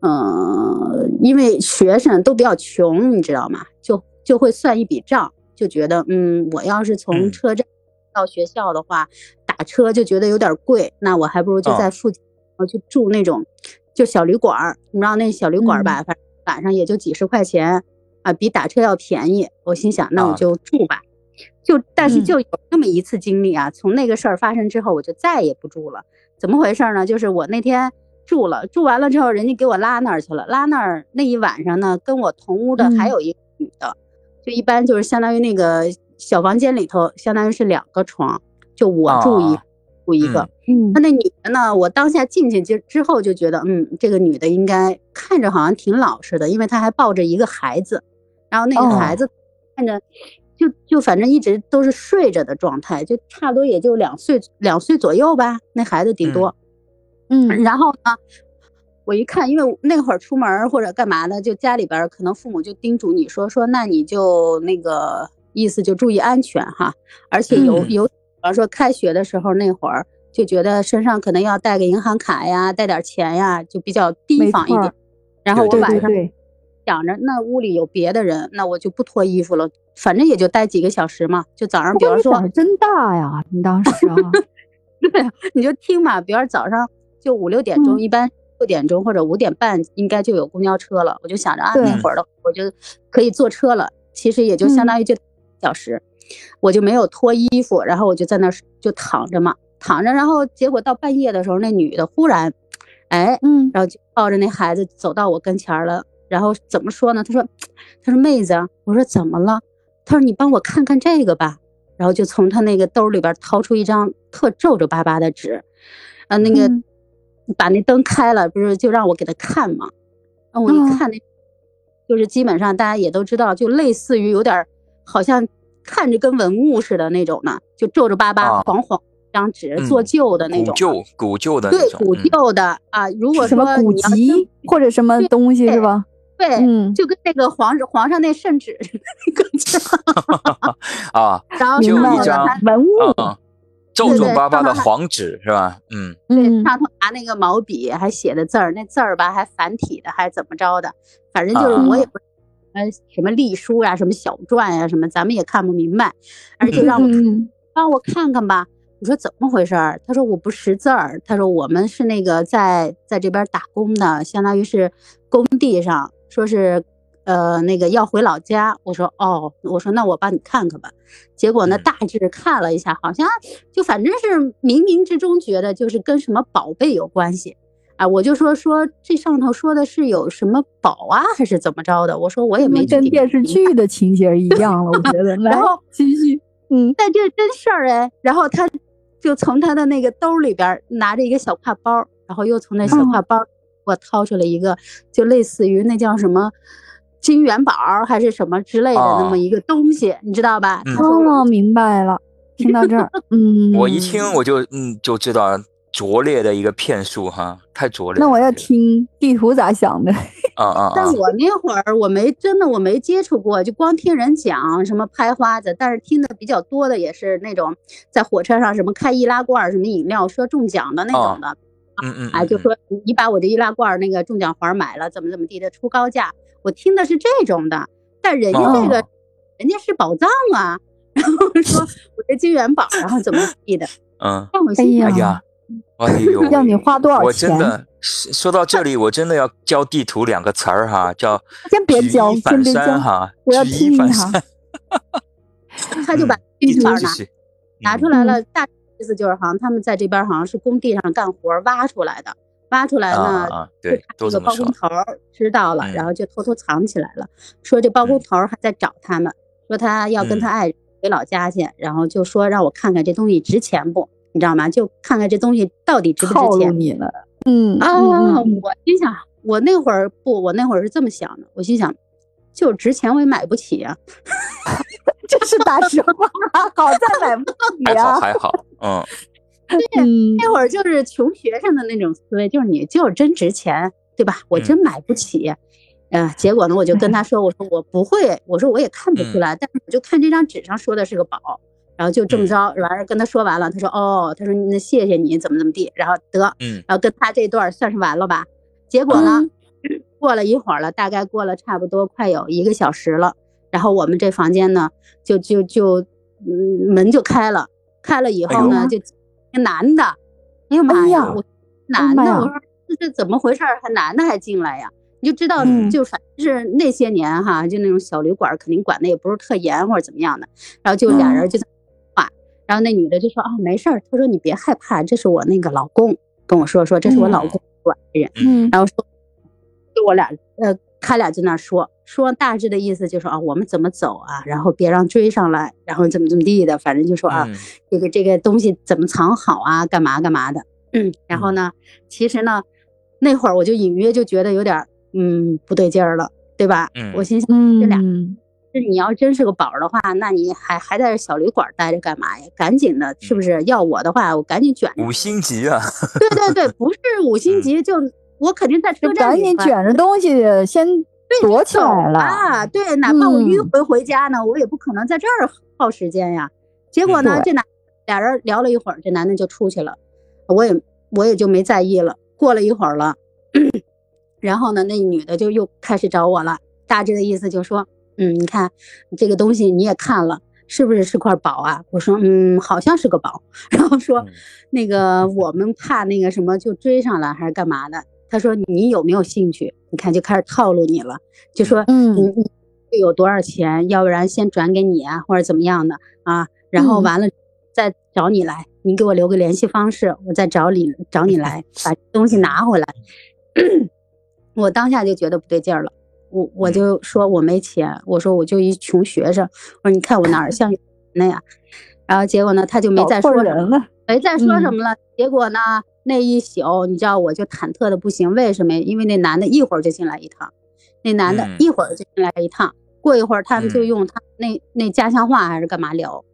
呃，因为学生都比较穷，你知道吗？就就会算一笔账，就觉得嗯，我要是从嗯车站到学校的话，打车就觉得有点贵，那我还不如就哦在附近，我去住那种就小旅馆儿。你知道那小旅馆儿吧，反正晚上也就几十块钱啊，比打车要便宜。我心想，那我啊就住吧。就但是嗯就有那么一次经历啊，从那个事儿发生之后，我就再也不住了。怎么回事儿呢？就是我那天住了，住完了之后，人家给我拉那儿去了。拉那儿那一晚上呢，跟我同屋的还嗯有一个女的，就一般就是相当于那个小房间里头，相当于是两个床，就我住一、啊住一个。嗯那那女的呢？我当下进去之之后就觉得，嗯，这个女的应该看着好像挺老实的，因为她还抱着一个孩子，然后那个哦孩子看着就就反正一直都是睡着的状态，就差不多也就两岁两岁左右吧，那孩子顶多。嗯然后呢，我一看，因为那会儿出门或者干嘛的，就家里边可能父母就叮嘱你说说，那你就那个意思就注意安全哈，而且有嗯有，比方说开学的时候那会儿就觉得身上可能要带个银行卡呀，带点钱呀，就比较提防一点。然后我晚上想着，那屋里有别的人，那我就不脱衣服了，反正也就待几个小时嘛。就早上，比方说真大呀，你当时啊，对，你就听嘛，比如早上就五六点钟，嗯一般六点钟或者五点半应该就有公交车了，我就想着啊，那会儿的我就可以坐车了。其实也就相当于就小时，我就没有脱衣服，然后我就在那儿就躺着嘛，躺着，然后结果到半夜的时候，那女的忽然，哎，嗯然后就抱着那孩子走到我跟前了，然后怎么说呢？她说，她说妹子，我说怎么了？他说你帮我看看这个吧，然后就从他那个兜里边掏出一张特皱皱巴巴的纸，呃，那个嗯把那灯开了，不是就让我给他看嘛？然后我一哦看那，就是基本上大家也都知道，就类似于有点好像看着跟文物似的那种呢，就皱皱巴巴、啊黄黄一张纸，嗯做旧的那种旧古旧的那对，古嗯旧的啊。如果什么古籍或者什么东西是吧？对，嗯，就跟那个皇上皇上那圣旨 啊 然后就一张文物，啊，皱皱巴巴的黄纸是吧？嗯对上头拿那个毛笔还写的字儿，那字儿吧还繁体的，还怎么着的，反正就是啊我也不。呃，什么隶书呀、什么小篆呀、什么咱们也看不明白，而且让我嗯帮我看看吧。我说怎么回事儿？他说我不识字儿。他说我们是那个在在这边打工的，相当于是工地上，说是呃那个要回老家。我说哦，我说那我帮你看看吧。结果呢，嗯大致看了一下，好像就反正是冥冥之中觉得就是跟什么宝贝有关系。啊，我就说说这上头说的是有什么宝啊，还是怎么着的？我说我也没跟电视剧的情节一样了，我觉得。然后继续，嗯但这是真事儿哎。然后他就从他的那个兜里边拿着一个小挎包，然后又从那小嗯挎包给我掏出了一个，就类似于那叫什么金元宝还是什么之类的那哦么一个东西，你知道吧？哦，明白了。听到这儿，嗯，我一听我就嗯就知道拙劣的一个骗术哈，太拙劣。那我要听地图咋想的？啊啊啊！但我那会儿我没真的我没接触过，就光听人讲什么拍花子，但是听的比较多的也是那种在火车上什么开易拉罐儿什么饮料说中奖的那种的，嗯嗯，哎，就嗯说你把我这易拉罐那个中奖环买了，怎么怎么地的出高价，我听的是这种的，但人家这个、哦。人家是宝藏啊，然后说我这金元宝，然后怎么地的，嗯，让我心哎呀哎呀，哎呦，要你花多少我钱真的说说到这里，我真的要教地图两个词儿哈，叫先别举教先一反别教三哈，我要举听一他就把嗯地金元宝拿图拿出来了，大意思就是好像他们在这边好像是工地上干活挖出来的，挖出来啊呢。啊啊，对，包工。头知道了，嗯然后就偷偷藏起来了，说这包工头还在找他们，说他要跟他爱人回老家去，然后就说让我看看这东西值钱不，你知道吗？就看看这东西到底值不套路值钱你了。嗯啊！我心想，我那会儿不，我那会儿是这么想的，我心想，就值钱我也买不起 啊。这是打折吗，好在买不起还好啊。还好，嗯，对，那会儿就是穷学生的那种思维，就是你就是真值钱，对吧？我真买不起。呃，结果呢，我就跟他说，我说我不会，我说我也看不出来，但是我就看这张纸上说的是个宝，然后就这么着，完了跟他说完了，他说哦，他说那谢谢你，怎么怎么地，然后得，嗯然后跟他这段算是完了吧？结果呢，过了一会儿了，大概过了差不多快有一个小时了，然后我们这房间呢，就就就嗯门就开了，开了以后呢，哎就一个男的，哎呀妈呀，哎呀我男的，我说这这怎么回事儿？还男的还进来呀？你就知道，嗯就反正是那些年哈，就那种小旅馆，肯定管的也不是特严或者怎么样的。然后就俩人就在话，然后那女的就说啊没事儿，她说你别害怕，这是我那个老公跟我说说，这是我老公管的人。嗯然后说，就我俩呃，他俩在那儿说说，大致的意思就是啊，我们怎么走啊，然后别让追上来，然后怎么怎么地的，反正就说啊，嗯这个这个东西怎么藏好啊，干嘛干嘛的。嗯，然后呢，其实呢，那会儿我就隐约就觉得有点儿嗯不对劲儿了，对吧？嗯我心想，这俩嗯，这你要真是个宝儿的话，那你还还在这小旅馆待着干嘛呀？赶紧的，是不是？要我的话，我赶紧卷。五星级啊，对对对，不是五 星级，就我肯定在车站里赶紧卷着东西先躲起来了。啊！对，哪怕我迂嗯回回家呢，我也不可能在这儿耗时间呀。结果呢，这男俩人聊了一会儿，这男的就出去了，我也我也就没在意了。过了一会儿了，然后呢，那女的就又开始找我了，大致的意思就说，嗯，你看这个东西你也看了。是不是是块宝啊？我说，嗯，好像是个宝。然后说嗯，那个我们怕那个什么就追上了还是干嘛的？他说你有没有兴趣？你看就开始套路你了，就说你嗯你有多少钱，要不然先转给你啊，或者怎么样的啊，然后嗯完了再找你来，你给我留个联系方式，我再找你找你来把东西拿回来。我当下就觉得不对劲儿了，我我嗯就说我没钱，我说我就一穷学生，我说你看我哪儿像有钱呀？然后结果呢，他就没再说。没再说什嗯么了。结果呢，那一宿你知道我就忐忑的不行，为什么？因为那男的一会儿就进来一趟，那男的嗯一会儿就进来一趟，过一会儿他们就嗯用他那那家乡话还是干嘛聊，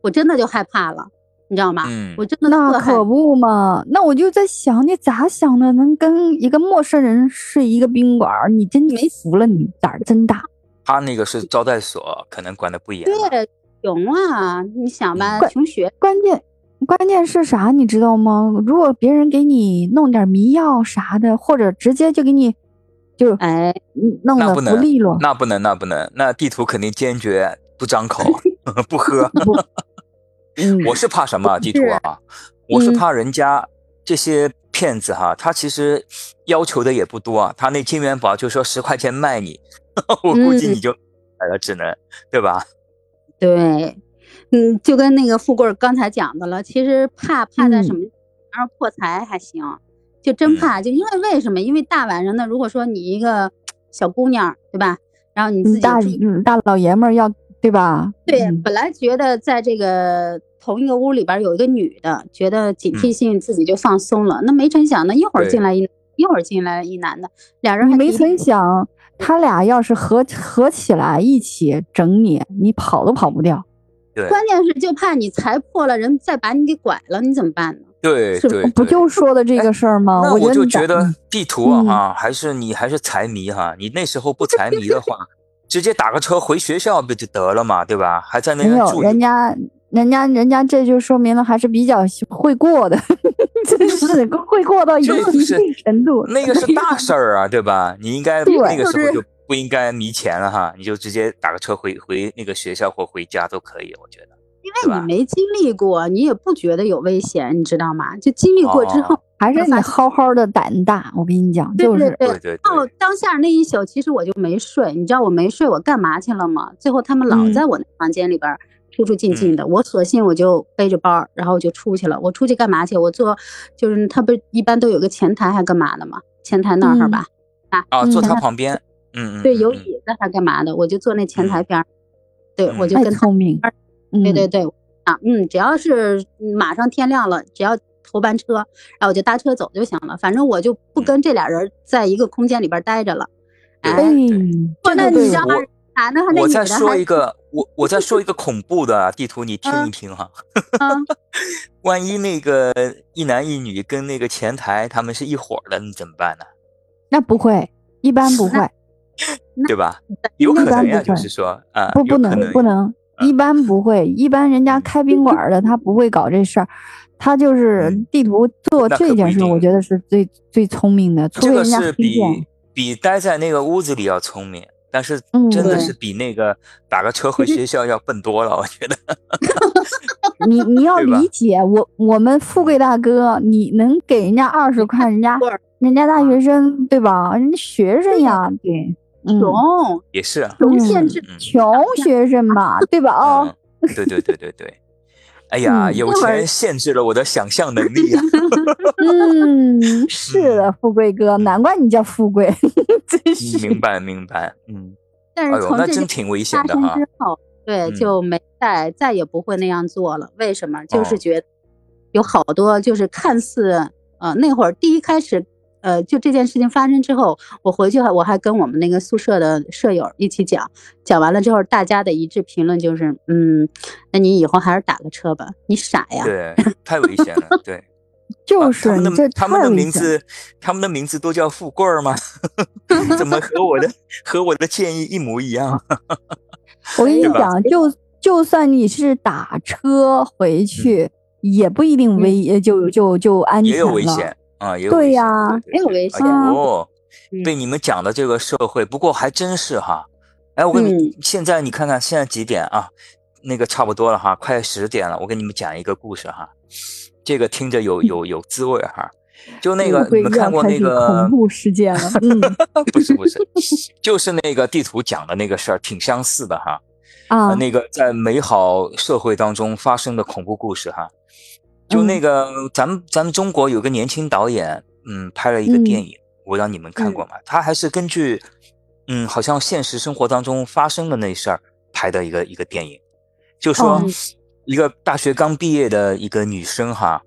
我真的就害怕了，你知道吗？嗯我真的那可不嘛，那我就在想，你咋想的？能跟一个陌生人睡一个宾馆，你真没服了，你胆儿真大。他那个是招待所，可能管的不严。对，穷啊！你想吧，穷学关键关键是啥，你知道吗？如果别人给你弄点迷药啥的，或者直接就给你就哎，弄得那不能利落，那不能，那不能，那地图肯定坚决不张口，不喝。嗯，我是怕什么啊地图啊？我是怕人家这些骗子哈，他其实要求的也不多啊，他那金元宝就说十块钱卖你，我估计嗯你就买了，只能对吧？对，嗯，就跟那个富贵儿刚才讲的了，其实怕怕在什嗯么？然后破财还行，就真怕，就因为为什么？因为大晚上的，如果说你一个小姑娘，对吧？然后你自己嗯大嗯大老爷们儿要对吧？对，嗯本来觉得在这个同一个屋里边有一个女的，觉得警惕性自己就放松了，那没成想呢，一会儿进来一一会儿进来一男的，俩人还没还敌对曾想，他俩要是合合起来一起整你，你跑都跑不掉。对关键是就怕你财破了，人再把你给拐了，你怎么办呢？对对，不就说的这个事儿吗？那我就觉得地图啊还是你还是财迷哈，你那时候不财迷的话，直接打个车回学校不就得了嘛，对吧？还在那没有边住一人家，人家人家这就说明了还是比较会过的，真是会过到一定程度。那个是大事儿啊，对吧？你应该那个时候就不应该迷钱了哈，你就直接打个车回回那个学校或回家都可以，我觉得。因为你没经历过，你也不觉得有危险，你知道吗？就经历过之后，哦还是你好好的胆大，我跟你讲，就是对对对对哦对，，当下那一宿，其实我就没睡，你知道我没睡，我干嘛去了吗？最后他们老嗯在我那房间里边儿出出进进的，我索性我就背着包儿，然后我就出去了。我出去干嘛去？我坐，就是他不是一般都有个前台，还干嘛的吗？前台那儿嗯吧，啊，坐他嗯旁边，嗯嗯，对，有椅子还干嘛的？我就坐那前台嗯边儿，对我就跟他聪明。嗯对对对，啊，嗯，只要是嗯马上天亮了，只要头班车，然后我就搭车走就行了。反正我就不嗯跟这俩人在一个空间里边待着了。对哎，那你知道吗我？男的和那我再说一个，我我再说一个恐怖的啊地图，你听一听哈。嗯 万一那个一男一女跟那个前台他们是一伙的，你怎么办呢？那不会，一般不会，对吧？有可能就是说啊，不不能不能，嗯一般不会，一般人家开宾馆的他不会搞这事儿，他就是嗯地图做这件事，我觉得是最最聪明的，除这个非人家是比。比待在那个屋子里要聪明，但是真的是比那个打个车回 学校要笨多了，我觉得。你你要理解我，我们富贵大哥，你能给人家二十块，人家人家大学生对吧？人家学生呀，对，嗯，穷也是啊，穷限制，嗯穷学生嘛，对吧？哦，嗯，对对对对对。哎呀，嗯有钱限制了我的想象能力啊！嗯，是的，富贵哥，难怪你叫富贵，真嗯是。明白明白，嗯，但哎呦，那是从这件真挺危险发生的哈。之后，对，嗯就没再再也不会那样做了。为什么？就哦是觉得有好多就是看似呃那会儿第一开始呃就这件事情发生之后，我回去还我还跟我们那个宿舍的舍友一起讲，讲完了之后，大家的一致评论就是，嗯，那你以后还是打个车吧，你傻呀。对，太危险了。对，就是啊他们的名字，他们的名字都叫富贵儿吗？怎么 和我的和我的建议一模一样？我跟你讲，就就算你是打车回去，也不一定危，呃就就就安全也有危。险啊，也有危险对呀没有危哎险呦，嗯被你们讲的这个社会，不过还真是哈。哎，我跟你、嗯现在你看看现在几点啊？那个差不多了哈，快十点了。我给你们讲一个故事哈，这个听着有有有滋味哈。就那个你们看过那个恐怖事件了？嗯 不是不是，就是那个地图讲的那个事儿，挺相似的哈。啊呃，那个在美好社会当中发生的恐怖故事哈。就那个咱们咱们中国有个年轻导演，嗯，拍了一个电影，我让你们看过吗？他还是根据，嗯，好像现实生活当中发生的那事儿拍的一个一个电影，就说哦。一个大学刚毕业的一个女生哈，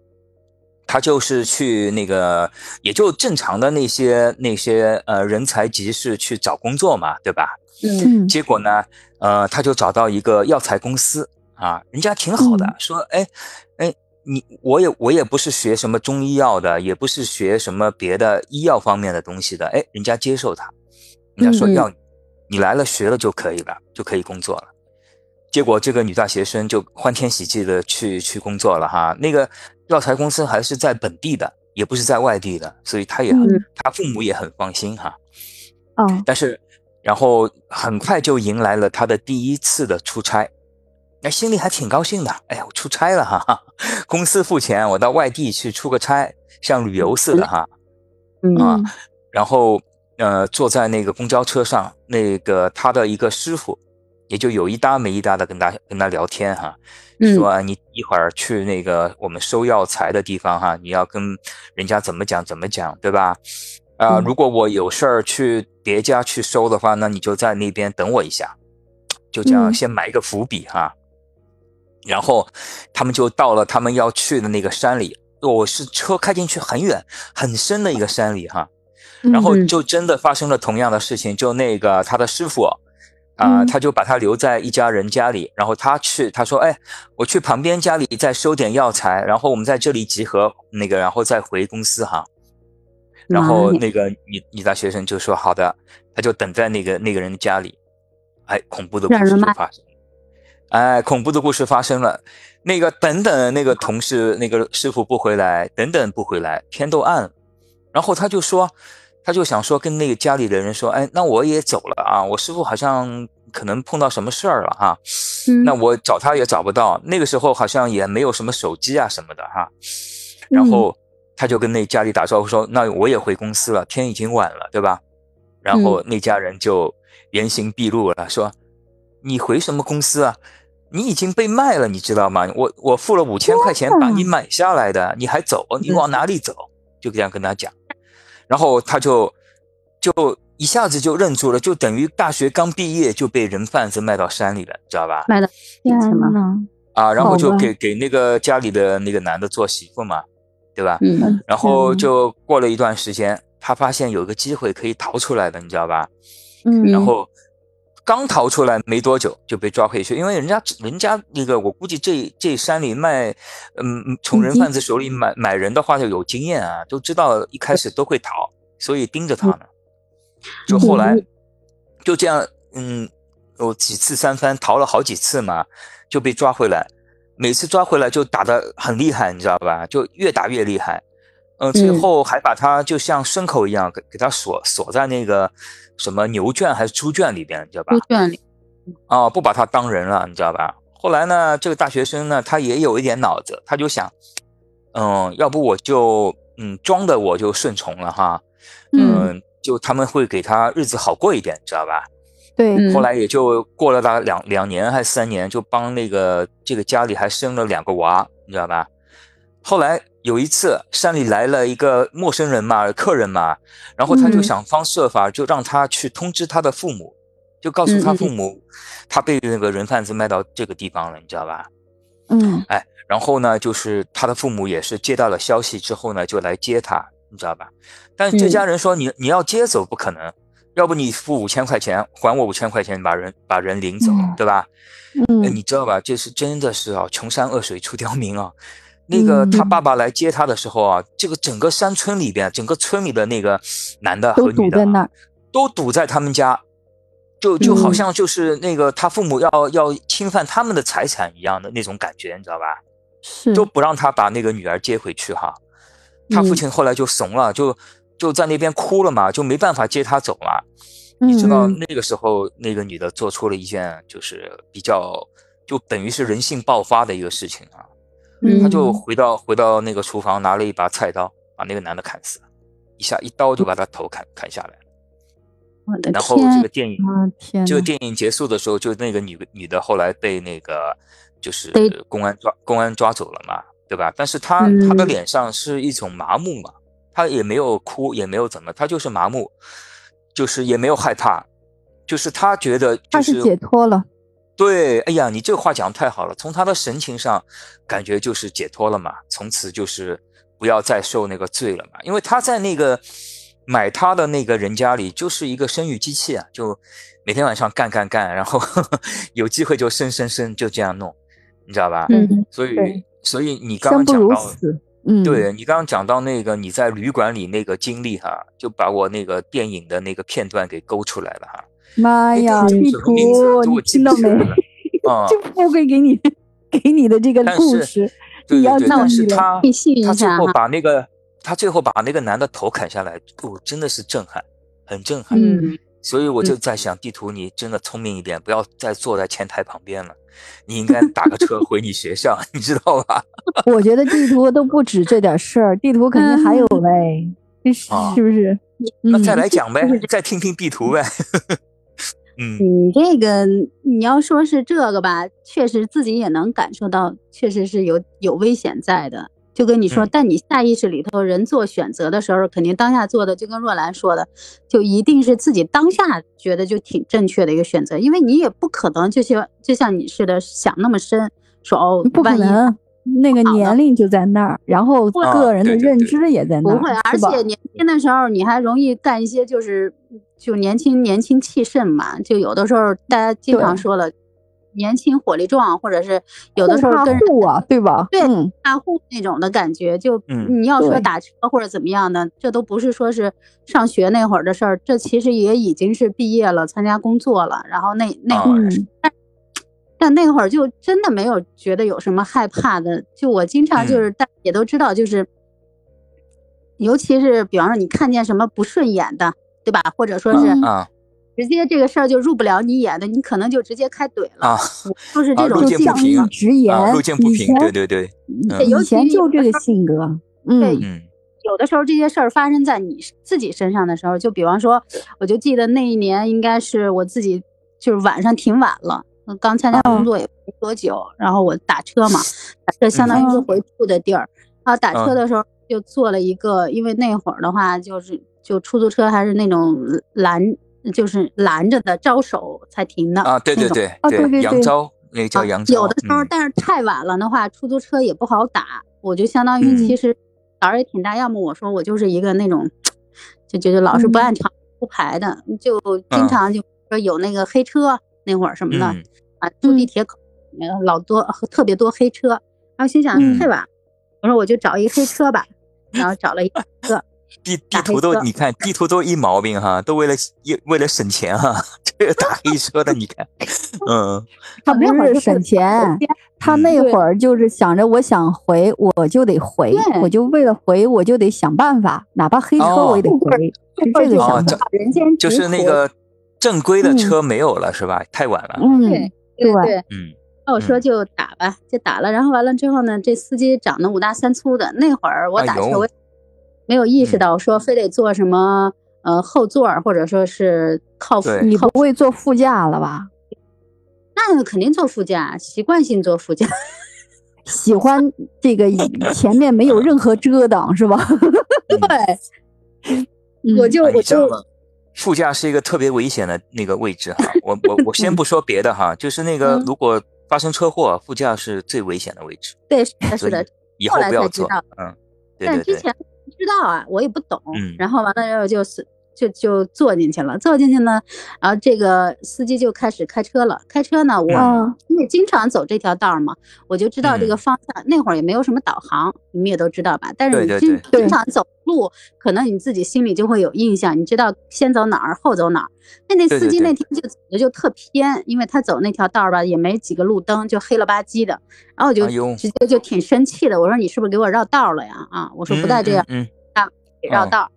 她就是去那个也就正常的那些那些呃人才集市去找工作嘛，对吧？嗯嗯？结果呢，呃，她就找到一个药材公司啊，人家挺好的，嗯。说，哎，哎，你我也我也不是学什么中医药的，也不是学什么别的医药方面的东西的，哎，人家接受他，人家说嗯嗯要你你来了学了就可以了，就可以工作了。结果这个女大学生就欢天喜地的去去工作了哈，那个药材公司还是在本地的，也不是在外地的，所以她也她父母也很放心哈。哦但是，然后很快就迎来了她的第一次的出差，那心里还挺高兴的。哎呀，我出差了哈，公司付钱，我到外地去出个差，像旅游似的哈。嗯啊然后，呃，坐在那个公交车上，那个他的一个师傅，也就有一搭没一搭的跟他跟他聊天哈，嗯说啊你一会儿去那个我们收药材的地方哈，你要跟人家怎么讲怎么讲，对吧？啊、嗯如果我有事儿去别家去收的话，那你就在那边等我一下，就这样嗯先埋一个伏笔哈。然后他们就到了他们要去的那个山里，我是车开进去很远很深的一个山里哈，然后嗯。就真的发生了同样的事情，就那个他的师傅啊、嗯。他就把他留在一家人家里，然后他去，他说，哎，我去旁边家里再收点药材，然后我们在这里集合，那个然后再回公司哈。然后那个女女大学生就说好的，他就等在那个那个人家里，哎，恐怖的故事就发生了，哎，恐怖的故事发生了。那个等等，那个同事那个师傅不回来，等等不回来，天都暗了。然后他就说，他就想说跟那个家里的人说，哎，那我也走了啊，我师傅好像可能碰到什么事儿了哈，嗯那我找他也找不到，那个时候好像也没有什么手机啊什么的哈。嗯然后他就跟那家里打招呼说，那我也回公司了，天已经晚了，对吧？然嗯后那家人就原形毕露了，说你回什么公司啊？你已经被卖了，你知道吗？我我付了五千块钱把你买下来的，你还走？你往哪里走？就这样跟他讲，然后他就就一下子就认住了，就等于大学刚毕业就被人贩子卖到山里了，知道吧？卖的天什么？呐，啊，然后就给给那个家里的那个男的做媳妇嘛，对吧？嗯然后嗯就过了一段时间，他发现有个机会可以逃出来的，你知道吧？嗯然后刚逃出来没多久就被抓回去，因为人家人家那个我估计这这山里卖，嗯，嗯从人贩子手里买买人的话就有经验啊，都知道一开始都会逃，所以盯着他呢。就后来嗯就这样，嗯，有几次三番逃了好几次嘛，就被抓回来，每次抓回来就打得很厉害，你知道吧？就越打越厉害。呃，最嗯后还把他就像牲口一样给给他锁锁在那个什么牛圈还是猪圈里边，你知道吧猪？圈里，啊，不把他当人了，你知道吧？后来呢，这个大学生呢，他也有一点脑子，他就想，嗯，要不我就嗯装的我就顺从了哈，嗯嗯，就他们会给他日子好过一点，知道吧？对，嗯后来也就过了大概两两年还是三年，就帮那个这个家里还生了两个娃，你知道吧？后来有一次山里来了一个陌生人嘛，客人嘛，然后他就嗯想方设法就让他去通知他的父母，就告诉他父母他被那个人贩子卖到这个地方了，你知道吧？嗯哎，然后呢，就是他的父母也是接到了消息之后呢，就来接他，你知道吧？但这嗯家人说你你要接走不可能，要不你付五千块钱，还我五千块钱，把人把人领走，嗯对吧？哎，嗯你知道吧？这是真的是啊，穷山恶水出刁民啊。那个嗯他爸爸来接他的时候啊，这个整个山村里边，整个村里的那个男的和女的啊堵在那，都堵在他们家，就就好嗯像就是那个他父母要要侵犯他们的财产一样的那种感觉，你知道吧？是都不让他把那个女儿接回去哈。他父亲后来就怂了，就就在那边哭了嘛，就没办法接他走了。你知道嗯那个时候那个女的做出了一件就是比较就等于是人性爆发的一个事情啊。嗯她就回到回到那个厨房，拿了一把菜刀把那个男的砍死了，一下一刀就把他头砍砍下来了。我的然后这个，电影这个，电影结束的时候，就那个女女的后来被那个就是公安抓公安抓走了嘛，对吧？但是她嗯她的脸上是一种麻木嘛，她也没有哭，也没有怎么，她就是麻木，就是也没有害怕，就是她觉得就他是解脱了，对，哎呀，你这个话讲的太好了，从他的神情上感觉就是解脱了嘛，从此就是不要再受那个罪了嘛，因为他在那个买他的那个人家里就是一个生育机器啊，就每天晚上干干干，然后 有机会就生生生，就这样弄，你知道吧？嗯，所以所以你刚刚讲到，嗯，对你刚刚讲到那个你在旅馆里那个经历哈，就把我那个电影的那个片段给勾出来了哈。妈呀，地图，你听到没记不起来？了 啊，这不会给你 给你的这个故事，你要对对对，但注意了。是他他最后把那个他最后把那个男的头砍下来，哦，真的是震撼，很震撼。嗯，所以我就在想，地图你真的聪明一点，不要再坐在前台旁边了，你应该打个车回你学校，你知道吧？我觉得地图都不止这点事儿，地图肯定还有嘞，是不是？那嗯再来讲呗，再听听地图呗。嗯。你这个你要说是这个吧，确实自己也能感受到，确实是有有危险在的。就跟你说，嗯。但你下意识里头，人做选择的时候，肯定当下做的，就跟若兰说的，就一定是自己当下觉得就挺正确的一个选择，因为你也不可能就像就像你似的想那么深，说哦，不可万一能，那个年龄就在那儿，然后啊个人的认知也在那儿，不会，而且年轻的时候你还容易干一些就是就年轻年轻气盛嘛，就有的时候大家经常说了，年轻火力壮，或者是有的时候跟人互啊，对吧？对嗯，大户那种的感觉，就嗯你要说打车或者怎么样的，这都不是说是上学那会儿的事儿，这其实也已经是毕业了，参加工作了，然后那那会儿嗯但那会儿就真的没有觉得有什么害怕的，就我经常就是大家也都知道，就是，尤其是比方说你看见什么不顺眼的，对吧？或者说是直接这个事儿就入不了你眼的，你可能就直接开怼了，啊。就是这种啊路就见不平直言，啊，路见不平，对对对，嗯。以前就这个性格，对嗯。嗯有的时候这些事儿发生在你自己身上的时候，就比方说，我就记得那一年应该是我自己就是晚上挺晚了，呃刚参加工作也没多久，然后我打车嘛，打车相当于是回住的地儿，然后打车的时候就坐了一个，因为那会儿的话就是就出租车还是那种拦，就是拦着的招手才停的啊，对对对啊对对对扬州那个叫啊扬州，有的时候，嗯。但是太晚了的话，出租车也不好打，我就相当于嗯。其实胆儿也挺大。要么我说我就是一个那种，就觉得老是不按常出牌的，就经常就说有那个黑车那会儿什么的、嗯啊，住地铁口那个老多特别多黑车，然后心想嗯。太晚，我说我就找一黑车吧，然后找了一 个。地地图都你看地图都一毛病哈，都为了一为了省钱哈，这个打黑车的你看，嗯。他不那会儿就是是省钱，他那会儿就是想着我想回我就得回，我就为了回我就得想办法，哪怕黑车我也得哦回，是这个想法。人间就是那个正规的车没有了是吧？太晚了，嗯，对对那我说就打吧，就打了。然后完了之后呢，这司机长得五大三粗的。那会儿我打车，我没有意识嗯到说非得坐什么呃后座儿，或者说是靠对你不会坐副驾了吧？那肯定坐副驾，习惯性坐副驾。喜欢这个前面没有任何遮挡是吧？对，嗯我就我就？副驾是一个特别危险的那个位置哈，我我我先不说别的哈，就是那个嗯。如果发生车祸，副驾是最危险的位置，对是的所以后不要坐嗯，对对对，但之前不知道啊，我也不懂。嗯。然后完了之后就是就就坐进去了，坐进去呢，然后这个司机就开始开车了。开车呢，我啊因为经常走这条道儿嘛，我就知道这个嗯方向。那会儿也没有什么导航，你们也都知道吧？但是你经经常走路，可能你自己心里就会有印象，你知道先走哪儿，后走哪儿。那那司机那天就走的就特偏，因为他走那条道儿吧，也没几个路灯，就黑了吧唧的。然后我就直接就挺生气的，我说你是不是给我绕道了呀？啊，我说不带这样。嗯，给绕哦道儿。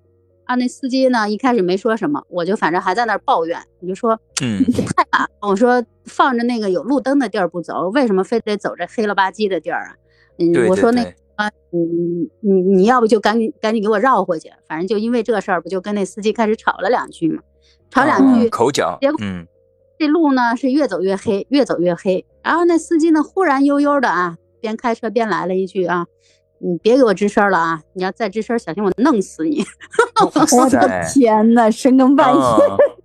啊，那司机呢一开始没说什么，我就反正还在那儿抱怨，我就说嗯太晚了，我说放着那个有路灯的地儿不走，为什么非得走这黑了吧唧的地儿啊？嗯，对对我说那对啊，你你你要不就赶紧赶紧给我绕回去，反正就因为这事儿，不就跟那司机开始吵了两句嘛，吵两句，嗯口角结果，嗯这路呢是越走越黑，越走越黑。然后那司机呢忽然悠悠的啊，边开车边来了一句啊，你别给我吱声了啊，你要再吱声，小心我弄死你。哇我的，天呐，深更半夜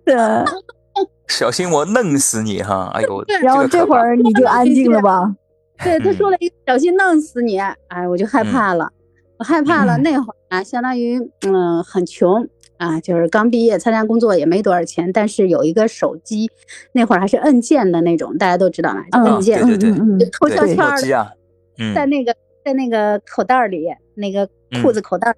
嗯的，小心我弄死你哈！哎呦，然后这会儿你就安静了吧？对，他说了一个小心弄死你，哎，我就害怕了，我害怕了。嗯那会儿啊，相当于嗯很穷啊，就是刚毕业参加工作也没多少钱，但是有一个手机，那会儿还是按键的那种，大家都知道嘛，就嗯按键，对对对嗯嗯就偷对悄悄的手机啊，嗯在那个在那个口袋里，那个裤子口袋儿，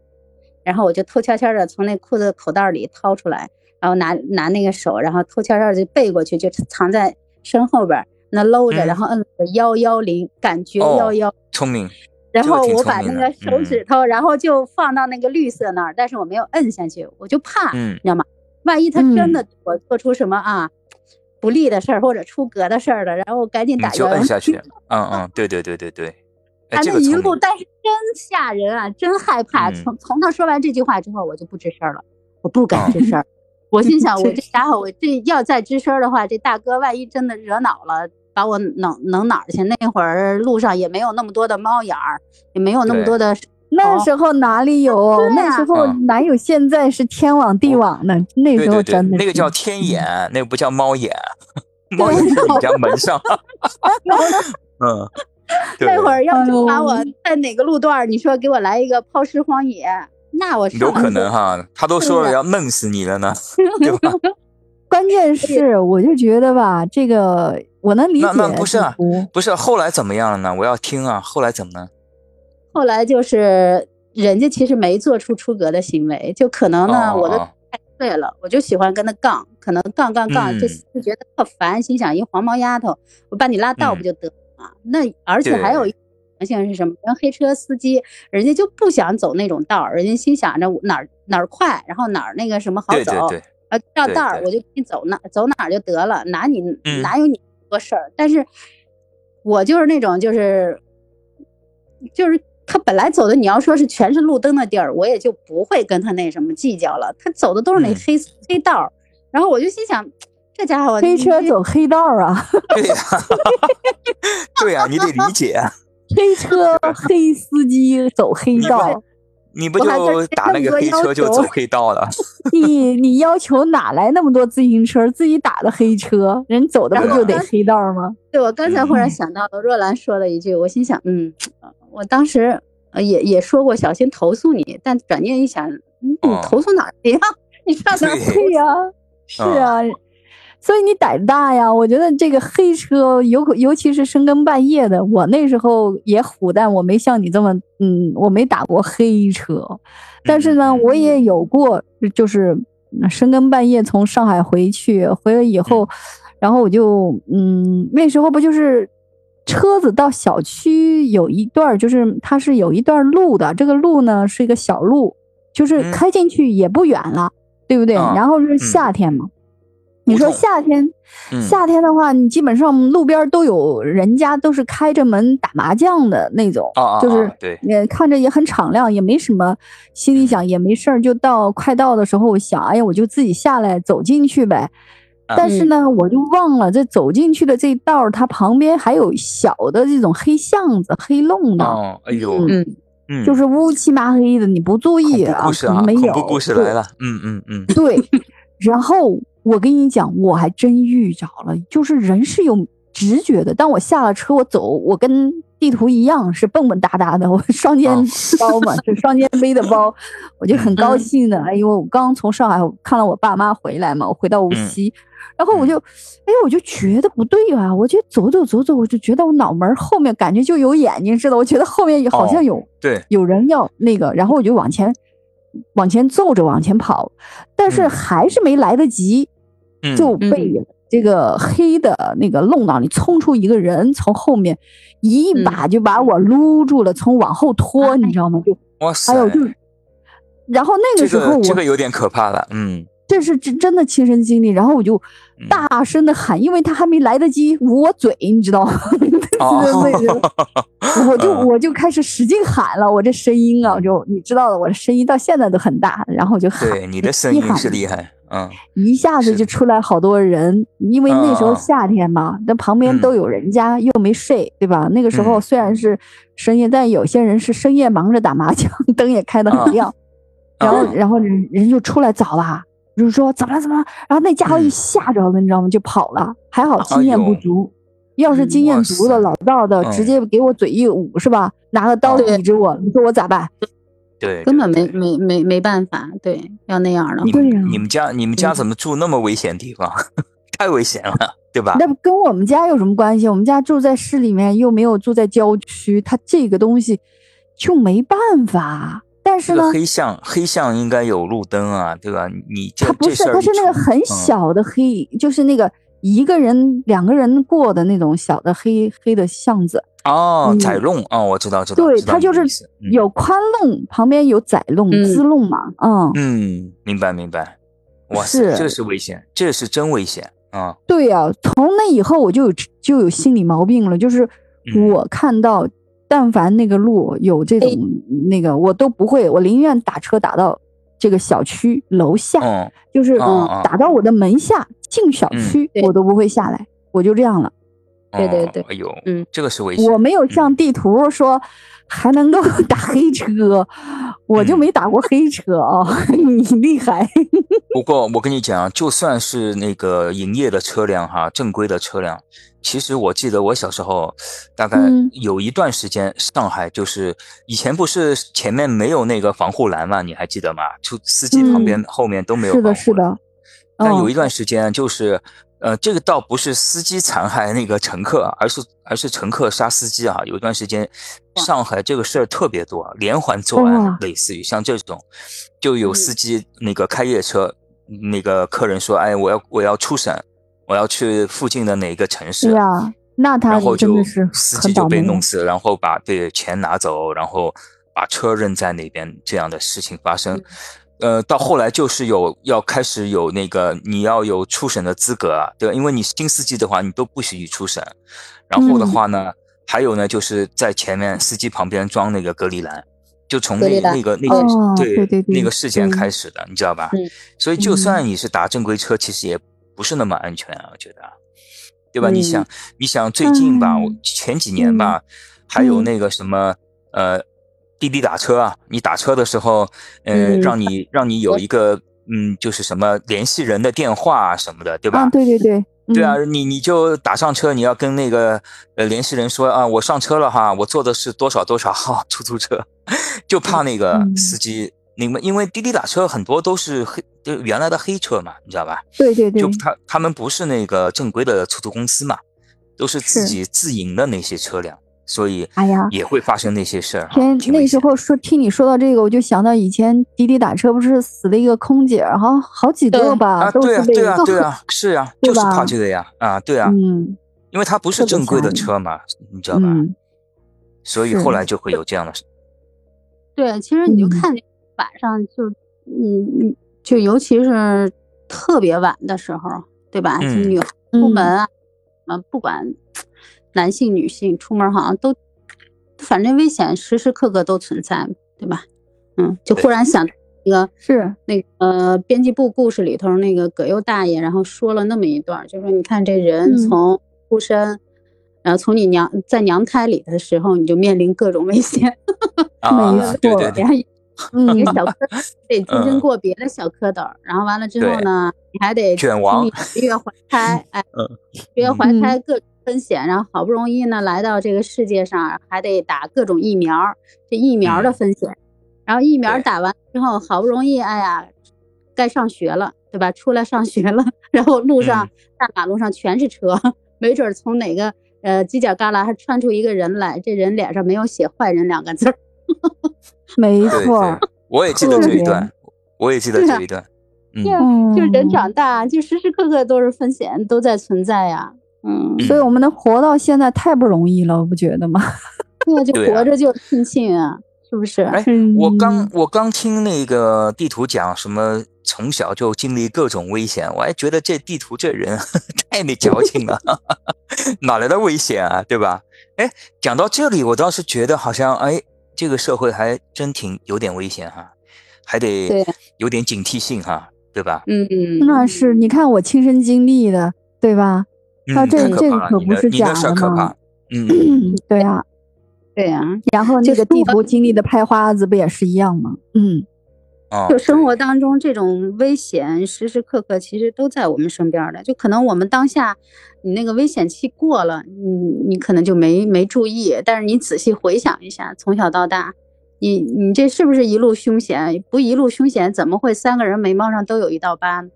然后我就偷悄悄的从那裤子口袋里掏出来，然后拿拿那个手，然后偷悄悄的就背过去，就藏在身后边那搂着，嗯。然后摁了个幺幺零，感觉哦幺幺。聪明，然后我把那个手指头，然后就放到那个绿色那儿，但是我没有摁下去，我就怕，嗯。你知道吗？万一他真嗯。的对我做出什么啊不利的事儿或者出格的事儿了，然后赶紧打幺幺摁下去，嗯嗯，对对对对对，哎，啊，这那一路，但是真吓人啊，真害怕。嗯从从他说完这句话之后，我就不吱声了，我不敢嗯吱声儿。我心想，我这家伙，我这要再吱声的话，这大哥万一真的惹恼了，把我弄弄哪儿去？那会儿路上也没有那么多的猫眼儿，也没有那么多的那时候哪里有？那时候嗯哪有现在是天网地网呢？那时候对对对，真的那个叫天眼，那个不叫猫眼，猫眼是你家门上，嗯，对 那会儿要是把我在哪个路段儿，你说给我来一个抛尸荒野，那我有可能哈，他都说了要弄死你了呢，对吧？关键是，我就觉得吧，这个我能理解那那不是啊不是后来怎么样了呢？我要听啊，后来怎么呢？后来就是人家其实没做出出格的行为，就可能呢，我都哦。哦太岁了，我就喜欢跟他杠，可能杠杠杠，就嗯。就觉得特烦，心想一黄毛丫头，我把你拉倒嗯。不就得了吗？那而且还有一个可能性是什么？人黑车司机，人家就不想走那种道儿，人家心想着哪儿哪儿快，然后哪儿那个什么好走，对对对，啊，绕道儿我就给你走哪走哪儿就得了，哪你、嗯哪有你多事儿？但是我就是那种就是就是他本来走的，你要说是全是路灯的地儿，我也就不会跟他那什么计较了。他走的都是那嗯黑、黑道儿，然后我就心想，这家伙黑车走黑道啊，对呀，对呀，你得理解啊，黑车黑司机走黑道，你不就打那个黑车就走黑道了？你你要求哪来那么多自行车？自己打的黑车，人走的不就得黑道吗？对我刚才忽然嗯想到了若兰说了一句，我心想，嗯，我当时呃也也说过小心投诉你，但转念一想，嗯你哦投诉哪儿去呀？你上哪儿对对呀、是啊，所以你胆大呀。我觉得这个黑车，尤尤其是深更半夜的，我那时候也虎，但我没像你这么，嗯，我没打过黑车，但是呢，嗯我也有过，就是深更半夜从上海回去，回来以后，然后我就，嗯，那时候不就是。车子到小区有一段儿，就是它是有一段路的，这个路呢是一个小路，就是嗯开进去也不远了，对不对？啊然后是夏天嘛，你说夏天，嗯。夏天的话，你基本上路边都有人家都是开着门打麻将的那种，啊啊，就是也看着也很敞亮，也没什么，心里想也没事儿，就到快到的时候，我想，哎呀，我就自己下来走进去呗。啊。但是呢，我就忘了这走进去的这道，它旁边还有小的这种黑巷子、黑弄的，哦，哎呦，嗯，嗯，就是乌漆麻黑的，你不注意啊，恐怖故事啊，可能没有。恐怖故事来了，嗯嗯嗯，对，然后我跟你讲，我还真遇着了，就是人是有直觉的。当我下了车，我走，我跟地图一样是蹦蹦哒哒的，我 双肩哦包嘛，是双肩背的包，我就很高兴的。哎呦，我刚从上海看了我爸妈回来嘛，我回到无嗯锡。然后我就，哎，我就觉得不对啊！我就走走走走，我就觉得我脑门后面感觉就有眼睛似的，我觉得后面好像哦有、对，有人要那个，然后我就往前往前揍着往前跑，但是嗯。还是没来得及，嗯。就被这个黑的那个弄到里冲出一个人，从后面一嗯。把就把我撸住了，从往后拖，哎你知道吗？就哇塞还，有就，然然后那个时候我个这个有点可怕了，嗯，这是真真的亲身经历。然后我就嗯。大声的喊，因为他还没来得及捂我嘴，你知道吗？我就嗯。我就开始使劲喊了，我这声音啊，就你知道的，我的声音到现在都很大，然后我就喊，对，你的声音一喊是厉害，嗯。一下子就出来好多人，因为那时候夏天嘛，那旁边嗯。都有人家，又没睡，对吧？那个时候嗯。虽然是深夜，但有些人是深夜忙着打麻将，灯也开得很嗯亮，然后嗯然后人人就出来找啦，就是说怎么了怎么了，然后那家伙一嗯吓着了，你知道吗？就跑了，还好经验不足。要是嗯经验足的、老道的，嗯直接给我嘴一捂，是吧？拿个刀对抵着我，你说我咋办？对，根本没没没没办法，对，要那样的呀们你们家你们家嗯怎么住那么危险地方？太危险了，对吧？那不跟我们家有什么关系？我们家住在市里面，又没有住在郊区，他这个东西就没办法。但是呢这个，黑巷黑巷应该有路灯啊，对吧？你这它不是，这事儿一它是那个很小的黑，就是那个一个人、两个人过的那种小的黑黑的巷子。哦，嗯窄弄哦，我知道知道，对，它就是有宽弄，旁边有窄弄、嗯支弄嘛。嗯，嗯，明白明白。哇塞，是这是危险，这是真危险啊！对呀、从那以后我就有就有心理毛病了，就是嗯我看到，但凡那个路有这种那个，我都不会，我宁愿打车打到这个小区楼下，嗯，就是嗯嗯打到我的门下进小嗯区，对我都不会下来，我就这样了。对对对哦哎呦，嗯，这个是危险。我没有像地图说还能够打黑车，我就嗯没打过黑车啊、你厉害。不过我跟你讲，就算是那个营业的车辆哈，正规的车辆，其实我记得我小时候，大概嗯有一段时间，上海就是以前不是前面没有那个防护栏嘛，你还记得吗？就司机旁边、后面都没有嗯是的，防护栏。是的。嗯但有一段时间就是，呃，这个倒不是司机残害那个乘客，而是而是乘客杀司机啊。有一段时间，上海这个事儿特别多，连环作案，类似于像这种，就有嗯司机那个开夜车，那个客人说，哎，我要我要出省，我要去附近的哪个城市是，啊，那他然后就司机就。被弄死，然后把对钱拿走，然后把车扔在那边，这样的事情发生。呃，到后来就是有要开始有那个你要有出省的资格啊，对吧？因为你新司机的话，你都不许出省。然后的嗯话呢，还有呢，就是在前面司机旁边装那个隔离栏，就从那个那个、哦对对对对那个事件嗯开始的，你知道吧？嗯所以就算你是打正规车，其实也不是那么安全啊，我觉得啊，对吧？你嗯想，你想最近吧，前几年吧，还有那个什么呃滴滴打车啊，你打车的时候，呃，嗯让你让你有一个嗯，就是什么联系人的电话啊什么的，对吧？啊，对对对，对啊，嗯，你你就打上车，你要跟那个呃联系人说啊，我上车了哈，我坐的是多少多少号 出租车，就怕那个嗯。司机，你们因为滴滴打车很多都是黑，就原来的黑车嘛，你知道吧？对对对。就，他他们不是那个正规的出租公司嘛，都是自己自营的那些车辆，所以哎呀也会发生那些事儿哈。天，那时候说听你说到这个，我就想到以前滴滴打车不是死了一个空姐儿，好像好几个吧，啊，都是被对啊对啊对啊，是啊，就是怕吧这个呀，啊对啊，嗯因为它不是正规的车嘛，你知道吧？嗯，所以后来就会有这样的事。对，其实你就嗯看晚上就，嗯嗯，就尤其是特别晚的时候，对吧？女孩出门啊，嗯，不管男性女性出门好像都，反正危险时时刻刻都存在，对吧？嗯，就忽然想那个是，那个呃编辑部故事里头那个葛优大爷，然后说了那么一段，就说你看这人嗯。从出生，然后从你娘在娘胎里的时候，你就面临各种危险。啊，没错对对对。然，后 一嗯个小蝌蚪得精神过别的小蝌蚪，然后完了之后呢，你还得卷王。十月怀胎，哎嗯，十月怀胎各种风险，然后好不容易呢来到这个世界上，还得打各种疫苗，这疫苗的嗯风险，然后疫苗打完之后，好不容易哎呀，该上学了，对吧？出来上学了，然后路上、嗯大马路上全是车，没准儿从哪个呃犄角旮旯还窜出一个人来，这人脸上没有写“坏人”两个字儿。没错，，我也记得这一段，我也记得这一段。嗯，就人长大，就时时刻刻都是风险，都在存在呀。嗯，所以我们能活到现在太不容易了，我不觉得吗？对啊，就活着就庆幸啊，是不是？哎，嗯我刚我刚听那个地图讲什么从小就经历各种危险，我还觉得这地图这人 太没矫情了，哪来的危险啊，对吧？哎，讲到这里，我倒是觉得好像哎，这个社会还真挺有点危险哈，还得对有点警惕性哈，对吧？嗯，那是你看我亲身经历的，对吧？嗯，啊这这个可不是假的你的事儿的嘛，嗯，嗯 对呀，对呀、然后那就是个地图经历的拍花子不也是一样吗？嗯，哦，就生活当中这种危险，时时刻刻其实都在我们身边儿的。就可能我们当下你那个危险期过了，你你可能就没没注意，但是你仔细回想一下，从小到大，你你这是不是一路凶险？不一路凶险，怎么会三个人眉毛上都有一道疤呢？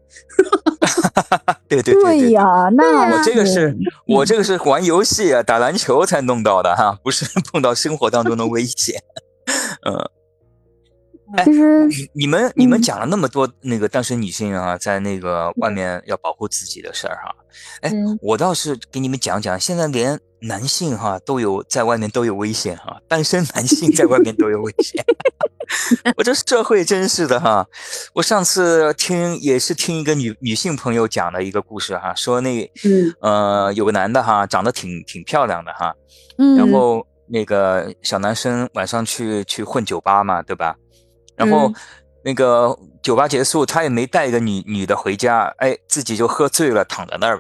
对对对对呀，那我这个是我这个是玩游戏啊，打篮球才弄到的哈，不是 碰到生活当中的危险。嗯，其实你你们你们嗯讲了那么多那个单身女性啊，在那个外面要保护自己的事儿哈，哎嗯，我倒是给你们讲讲，现在连男性哈都有在外面都有危险哈，单身男性在外面都有危险。我这社会真是的哈！我上次听也是听一个女女性朋友讲的一个故事哈，说那嗯呃有个男的哈，长得挺挺漂亮的哈，嗯，然后那个小男生晚上去去混酒吧嘛，对吧？然后嗯。那个酒吧结束，他也没带一个女女的回家，哎，自己就喝醉了，躺在那儿。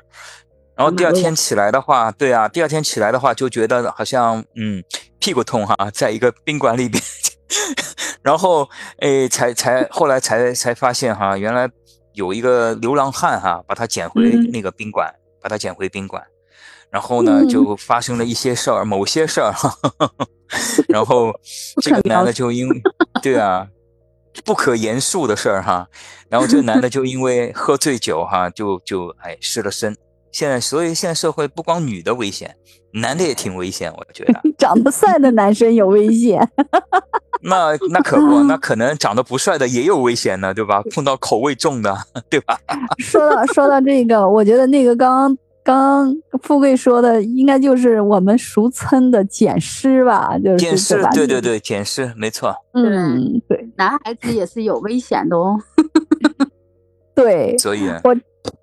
然后第二天起来的话，对啊，第二天起来的话就觉得好像嗯屁股痛哈，在一个宾馆里边，然后哎才才后来才才发现哈，原来有一个流浪汉哈把他捡回嗯。那个宾馆，把他捡回宾馆。然后呢，嗯。就发生了一些事儿，某些事儿，然后这个男的就因对啊，不可言述的事儿哈，然后这个男的就因为喝醉酒哈，就就哎失了身。现在所以现在社会不光女的危险，男的也挺危险，我觉得。长得帅的男生有危险。那那可不，那可能长得不帅的也有危险呢，对吧？碰到口味重的，对吧？说到说到这个，我觉得那个刚刚刚刚富贵说的，应该就是我们俗称的捡尸吧，就是捡尸，吧对对对，捡尸，没错。嗯，对男孩子也是有危险的哦。对，所以，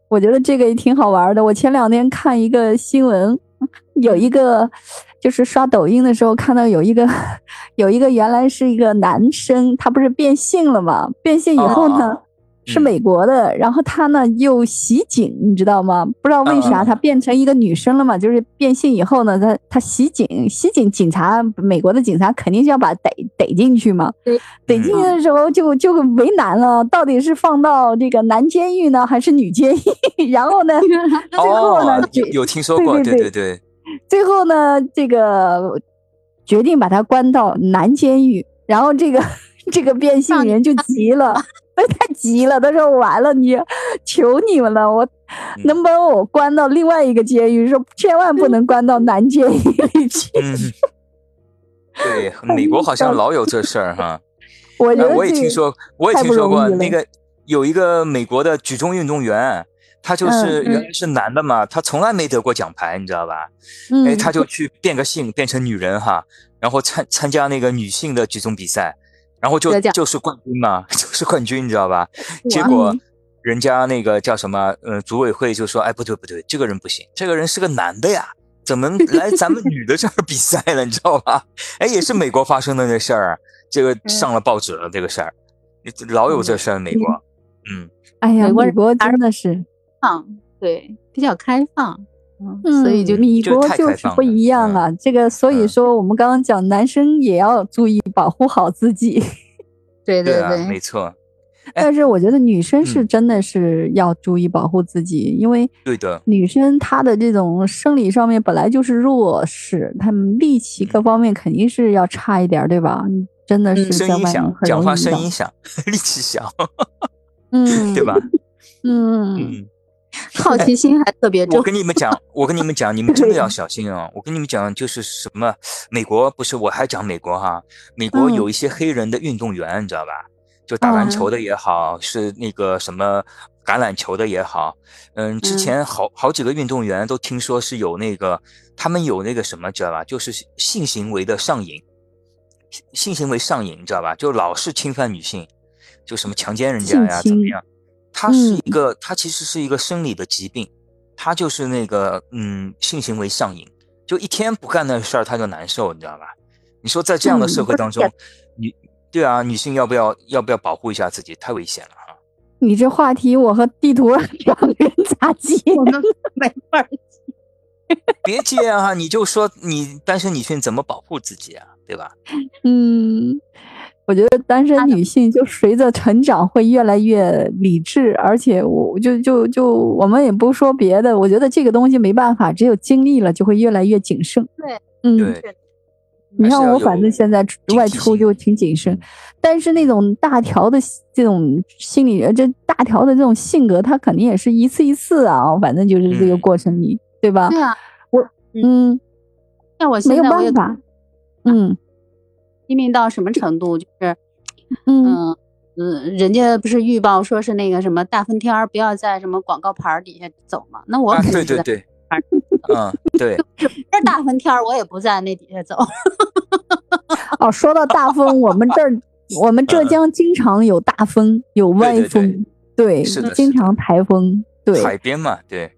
我觉得这个也挺好玩的。我前两天看一个新闻，有一个就是刷抖音的时候看到有一个 有一个原来是一个男生，他不是变性了吗？变性以后呢，哦是嗯美国的，然后他呢又袭警，你知道吗？不知道为啥他变成一个女生了嘛？就是变性以后呢，他他袭警，袭警警察，美国的警察肯定是要把他逮逮进去嘛。对逮进去的时候就就为难了，到底是放到这个男监狱呢，还是女监狱？然后呢，最后呢哦，，有有听说过，对对对对对，最后呢，这个决定把他关到男监狱，然后这个 这个变性人就急了，他急了，他说完了，你求你们了，我嗯。能把我关到另外一个监狱，说千万不能关到男监狱里去。嗯，对，美国好像老有这事儿哈。我觉得呃我也听说，我也听说过那个有一个美国的举重运动员，他就是嗯。原来是男的嘛，他从来没得过奖牌，你知道吧？嗯，哎，他就去变个性，变成女人哈，然后参参加那个女性的举重比赛，然后就就是冠军嘛，就是冠军，你知道吧？结果人家那个叫什么，呃，组委会就说，哎，不对不对，这个人不行，这个人是个男的呀。怎么 来咱们女的这儿比赛了？你知道吧？哎，也是美国发生的这事儿，这个上了报纸了。这个事儿，老有这事儿，美国。嗯，哎呀，美国真的是，放，对，比较开放，嗯，所以就美就国就是不一样了。这个，所以嗯说我们刚刚讲，男生也要注意保护好自己。对对啊，对。没错，哎但是我觉得女生是嗯。真的是要注意保护自己，因为对的，女生她的这种生理上面本来就是弱势，她们力气各方面肯定是要差一点，对吧？真的是嗯声音响，讲话声音响，力气小，嗯，对吧？嗯，嗯。好奇心还特别重我。跟你们讲，我跟你们讲，你们真的要小心啊！我跟你们讲，就是什么，美国不是，我还讲美国哈，美国嗯有一些黑人的运动员，你知道吧？就打篮球的也好，是那个什么橄榄球的也好，嗯，之嗯前好好几个运动员都听说是有那个，他们有那个什么，知道吧？就是性行为的上瘾，性行为上瘾，你知道吧？就老是侵犯女性，就什么强奸人家呀，怎么样？它是嗯一个，它其实是一个生理的疾病，它就是那个嗯性行为上瘾，就一天不干那事儿他就难受，你知道吧？你说在这样的社会当中，女对啊，女性要不要要不要保护一下自己？太危险了哈。你这话题，我和地图两个人咋接？我们没法接别接啊！你就说你单身女性怎么保护自己啊？对吧？嗯，我觉得单身女性就随着成长会越来越理智，而且我就就就我们也不说别的，我觉得这个东西没办法，只有经历了就会越来越谨慎。对，嗯，你看我，反正现在外出就挺谨慎，但是那种大条的这种心理，呃这大条的这种性格，他肯定也是一次一次啊，反正就是这个嗯。过程里，对吧？对啊，嗯，那我没有现在我也办法，嗯拼命到什么程度，就是嗯嗯嗯，人家不是预报说是那个什么大风天儿不要在什么广告牌儿底下走嘛，那我啊，肯定是在对对对，嗯，对，大风天儿我也不在那底下走。哦，说到大风，我们这儿 我们浙江经常有大风，有歪嗯对对风，对，是的是的经常台风，对海边嘛，对，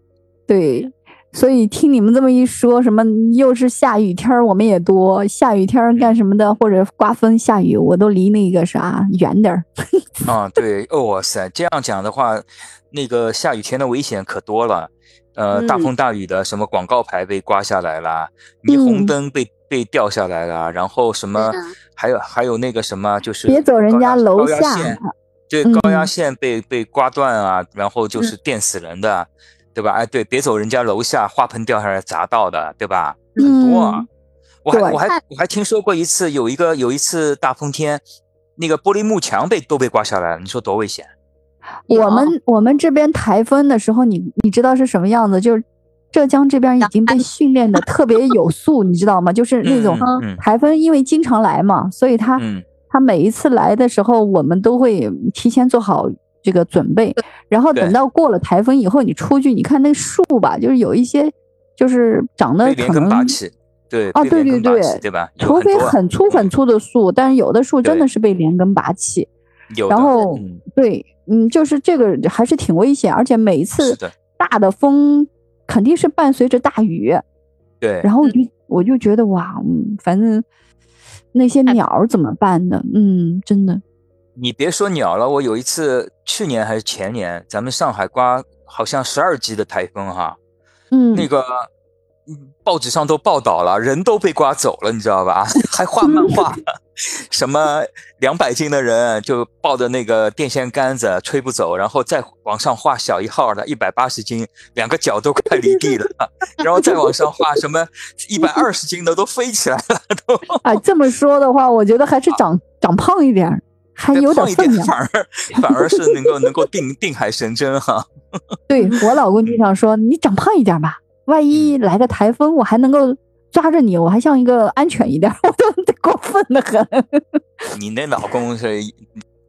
对。所以听你们这么一说，什么又是下雨天儿，我们也多下雨天儿干什么的，或者刮风下雨，我都离那个啥远点儿。啊，对，哦哇塞，这样讲的话，那个下雨天的危险可多了。呃，大嗯风大雨的，什么广告牌被刮下来啦，霓虹嗯灯被被掉下来啦，然后什么还有还有那个什么，就是别走人家楼下，高压线对，高压嗯。线被被刮断啊，然后就是电死人的，对吧？哎，对，别走人家楼下，花盆掉下来砸到的，对吧？很多啊。嗯我还我还我还听说过一次，有一个有一次大风天，那个玻璃幕墙被都被刮下来了，你说多危险？我们我们这边台风的时候，你你知道是什么样子？就是浙江这边已经被训练的特别有 素，你知道吗？就是那种台风，因为经常来嘛，所以他嗯它每一次来的时候，我们都会提前做好这个准备，然后等到过了台风以后，你出去，你看那树吧，就是有一些就是长得可能对，哦对对对对吧？除非很粗很粗的树，但是有的树真的是被连根拔起。有，然后嗯，对，嗯，就是这个还是挺危险，而且每一次，大的风肯定是伴随着大雨，对，然后我就我就觉得哇，嗯，反正那些鸟怎么办呢？嗯，真的，你别说鸟了，我有一次去年还是前年，咱们上海刮好像十二级的台风哈，嗯，那个嗯报纸上都报道了，人都被刮走了，你知道吧？还画漫画，什么两百斤的人就抱着那个电线杆子吹不走，然后再往上画小一号的，一百八十斤，两个脚都快离地了，然后再往上画什么一百二十斤的都飞起来了，都啊，这么说的话，我觉得还是长长胖一点儿，还有点。反而 反而是能够能够定定海神针哈。对我老公经常说，你长胖一点吧，万一来个台风，我还能够抓着你，我还像一个安全一点，我都过分的很。你那老公是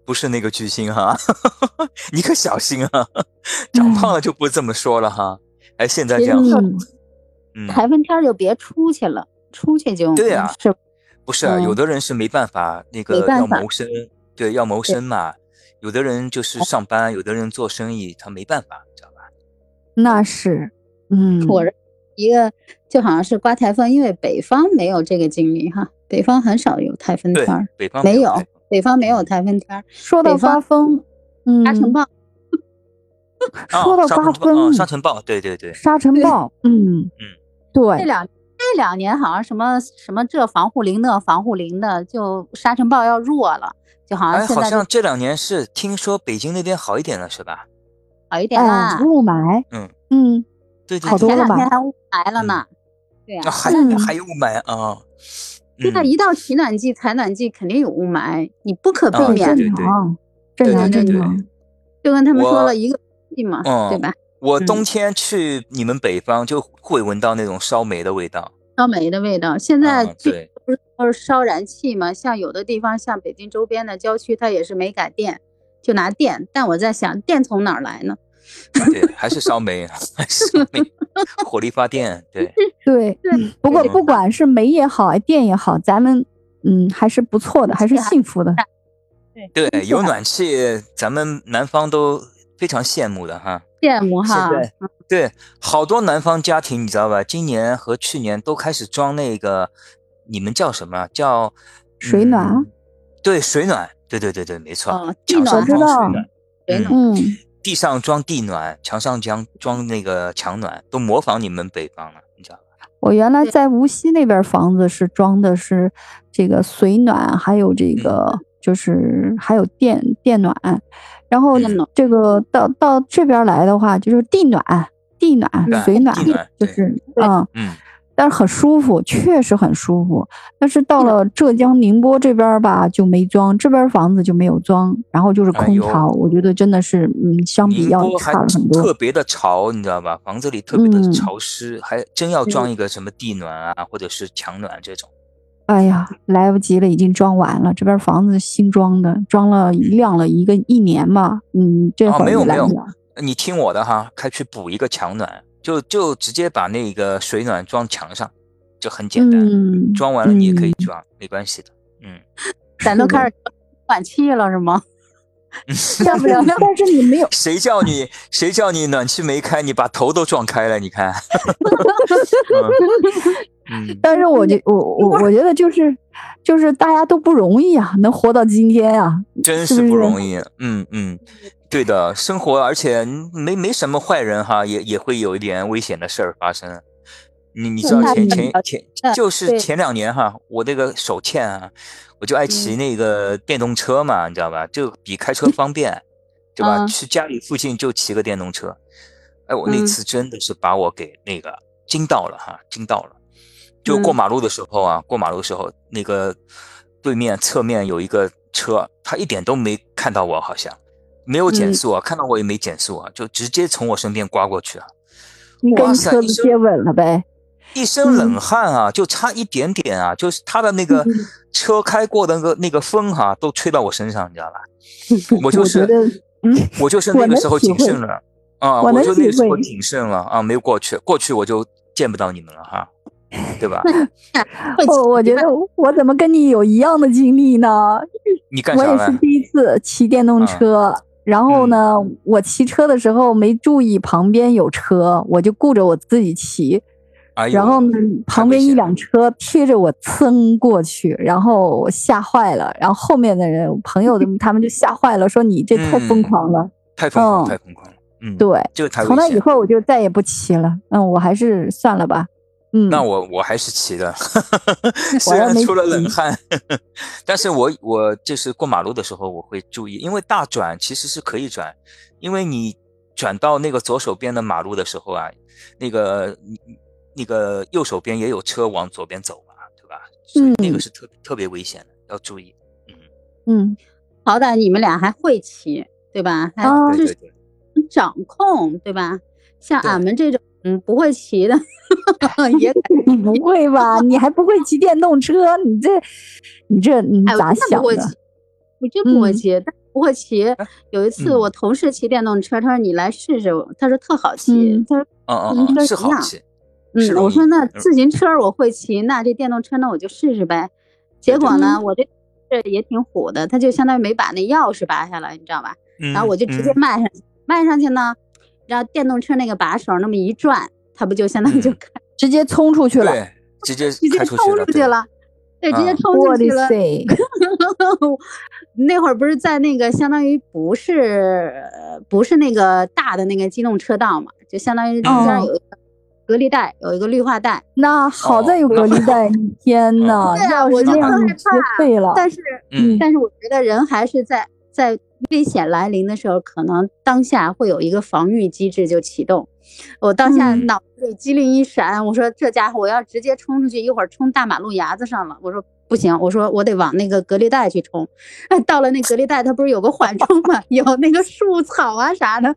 不是那个巨星哈？你可小心啊！长胖了就不这么说了哈。哎，现在这样台风天就别出去了，出去就对啊是不是啊？嗯有的人是没办法，那个要谋生，对，要谋生嘛。有的人就是上班，有的人做生意，他没办法，知道吧？那是，嗯，我这一个就好像是刮台风，因为北方没有这个经历哈，北方很少有台风对天儿，，北方没有有台风，北方没有台风天儿，说到刮风，嗯，沙尘暴 说到刮风啊，沙尘暴，对对对，沙尘暴，嗯嗯。对，这两这两年好像什么什么这防护林那防护林的，就沙尘暴要弱了，就好像哎，现在就好像这两年是听说北京那边好一点了，是吧？好一点啦哎，。雾霾，嗯嗯，对对，前两天还雾霾了呢。对啊，呀，还嗯还有雾霾啊。现在嗯一到取暖季、采暖季，肯定有雾霾，你不可避啊免的。对对正常，正常，对对对正常，就跟他们说了一个季嘛，嗯对吧？嗯我冬天去你们北方就会闻到那种烧煤的味道。烧煤的味道。现在嗯，最对，不是都是烧燃气吗？像有的地方，像北京周边的郊区，它也是煤改电，就拿电。但我在想，电从哪儿来呢？对，还是烧煤，还是烧煤，火力发电。对，对。对，不过不管是煤也好，电也好，咱们嗯还是不错的，还是幸福的。对对，有暖气，咱们南方都非常羡慕的哈。羡慕哈。对好多南方家庭，你知道吧？今年和去年都开始装那个，你们叫什么？啊叫水暖嗯对，水暖。对对对对，没错。哦地墙上暖知道装水暖，水暖嗯，地上装地暖，墙上将装那个墙暖，都模仿你们北方了，你知道吧？我原来在无锡那边房子是装的是这个水暖，还有这个就是还有电电暖，然后这个到到这边来的话就是地暖、地暖、水暖暖，对就是嗯。嗯，但是很舒服，确实很舒服。但是到了浙江宁波这边儿吧，就没装，这边房子就没有装，然后就是空调，我觉得真的是，嗯，相比要差了很多。特别的潮，你知道吧？房子里特别的嗯潮湿，还真要装一个什么地暖啊，或者是墙暖这种。哎呀，来不及了，已经装完了。这边房子新装的，装了晾了一个一年吧，嗯，这哦会儿没有没有。你听我的哈，开去补一个墙暖，就就直接把那个水暖装墙上，就很简单。嗯，装完了你也可以嗯装，没关系的。嗯，咱都开始暖气了是吗？但是 但是你没有，谁叫你谁叫你暖气没开，你把头都撞开了？你看。但是我觉我我我觉得就是就是大家都不容易啊，能活到今天啊，真是是不是不容易。嗯嗯，对的，生活而且没没什么坏人哈，也也会有一点危险的事儿发生。你你知道前前前就是前两年哈，我那个手欠啊，我就爱骑那个电动车嘛，你知道吧？就比开车方便，对吧？嗯去家里附近就骑个电动车。哎，我那嗯次真的是把我给那个惊到了哈，惊到了。就过嗯马路的时候啊，过马路的时候，那个对面侧面有一个车，他一点都没看到我，好像没有减嗯速啊，看到我也没减速啊，就直接从我身边刮过去啊，你跟车子接吻了呗？一身冷汗啊，就差一点点啊，就是他的那个嗯车开过的那个那个风哈、都吹到我身上，你知道吧？我 就是我，嗯，我就是那个时候谨慎了啊，我我就那个时候谨慎了啊，没有过去，过去我就见不到你们了哈，对吧？我我觉得我怎么跟你有一样的经历呢？你干啥了我也是？第一次骑电动啊车，然后呢，我骑车的时候没注意旁边有车，我就顾着我自己骑，哎，然后呢，旁边一辆车贴着我蹭过去，然后我吓坏了，然后后面的人朋友的 他们就吓坏了，说你这太疯嗯狂了。太疯狂，嗯太疯狂了，嗯，对，这个太危从那以。后我就再也不骑了。嗯，我还是算了吧。嗯，那我我还是骑的，我要没虽然出了冷骑汗，但是我我就是过马路的时候我会注意，因为大转其实是可以转，因为你转到那个左手边的马路的时候啊，那个你那个右手边也有车往左边走嘛，对吧？所以那个嗯是特特别危险的，要注意。嗯，嗯，好歹你们俩还会骑，对吧？还对对对，掌控，对吧？像俺们这种嗯不会骑的，也敢你不会吧？你还不会骑电动车？你这，你这你哎，咋想的真不会骑？，我真不会嗯骑，但不会骑。有一次嗯我同事骑电动车，他说你来试试，他说特好骑嗯，他说嗯自行嗯嗯，是车一样好骑，嗯，我说那嗯自行车我会骑，那这电动车呢我就试试呗。结果呢，我这这也挺虎的，他就相当于没把那钥匙拔下来，你知道吧？然后我就直接嗯迈上去，迈上去呢，然后电动车那个把手那么一转，它不就相当于就嗯开直接冲出去了。对，直接直接开出去了，对冲出去，了，对，直接嗯冲出去了。塞！那会儿不是在那个相当于不是呃不是那个大的那个机动车道嘛，就相当于中间哦有一个隔离带，有一个绿化带。那好在有哦隔离带，天呐，对我就特是那样你害学废了。但是嗯但是我觉得人还是在在危险来临的时候，可能当下会有一个防御机制就启动。我当下嗯脑子里机灵一闪，我说这家伙我要直接冲出去，一会儿冲大马路牙子上了。我说不行，我说我得往那个隔离带去冲。哎，到了那隔离带，它不是有个缓冲嘛，有那个树草啊啥的，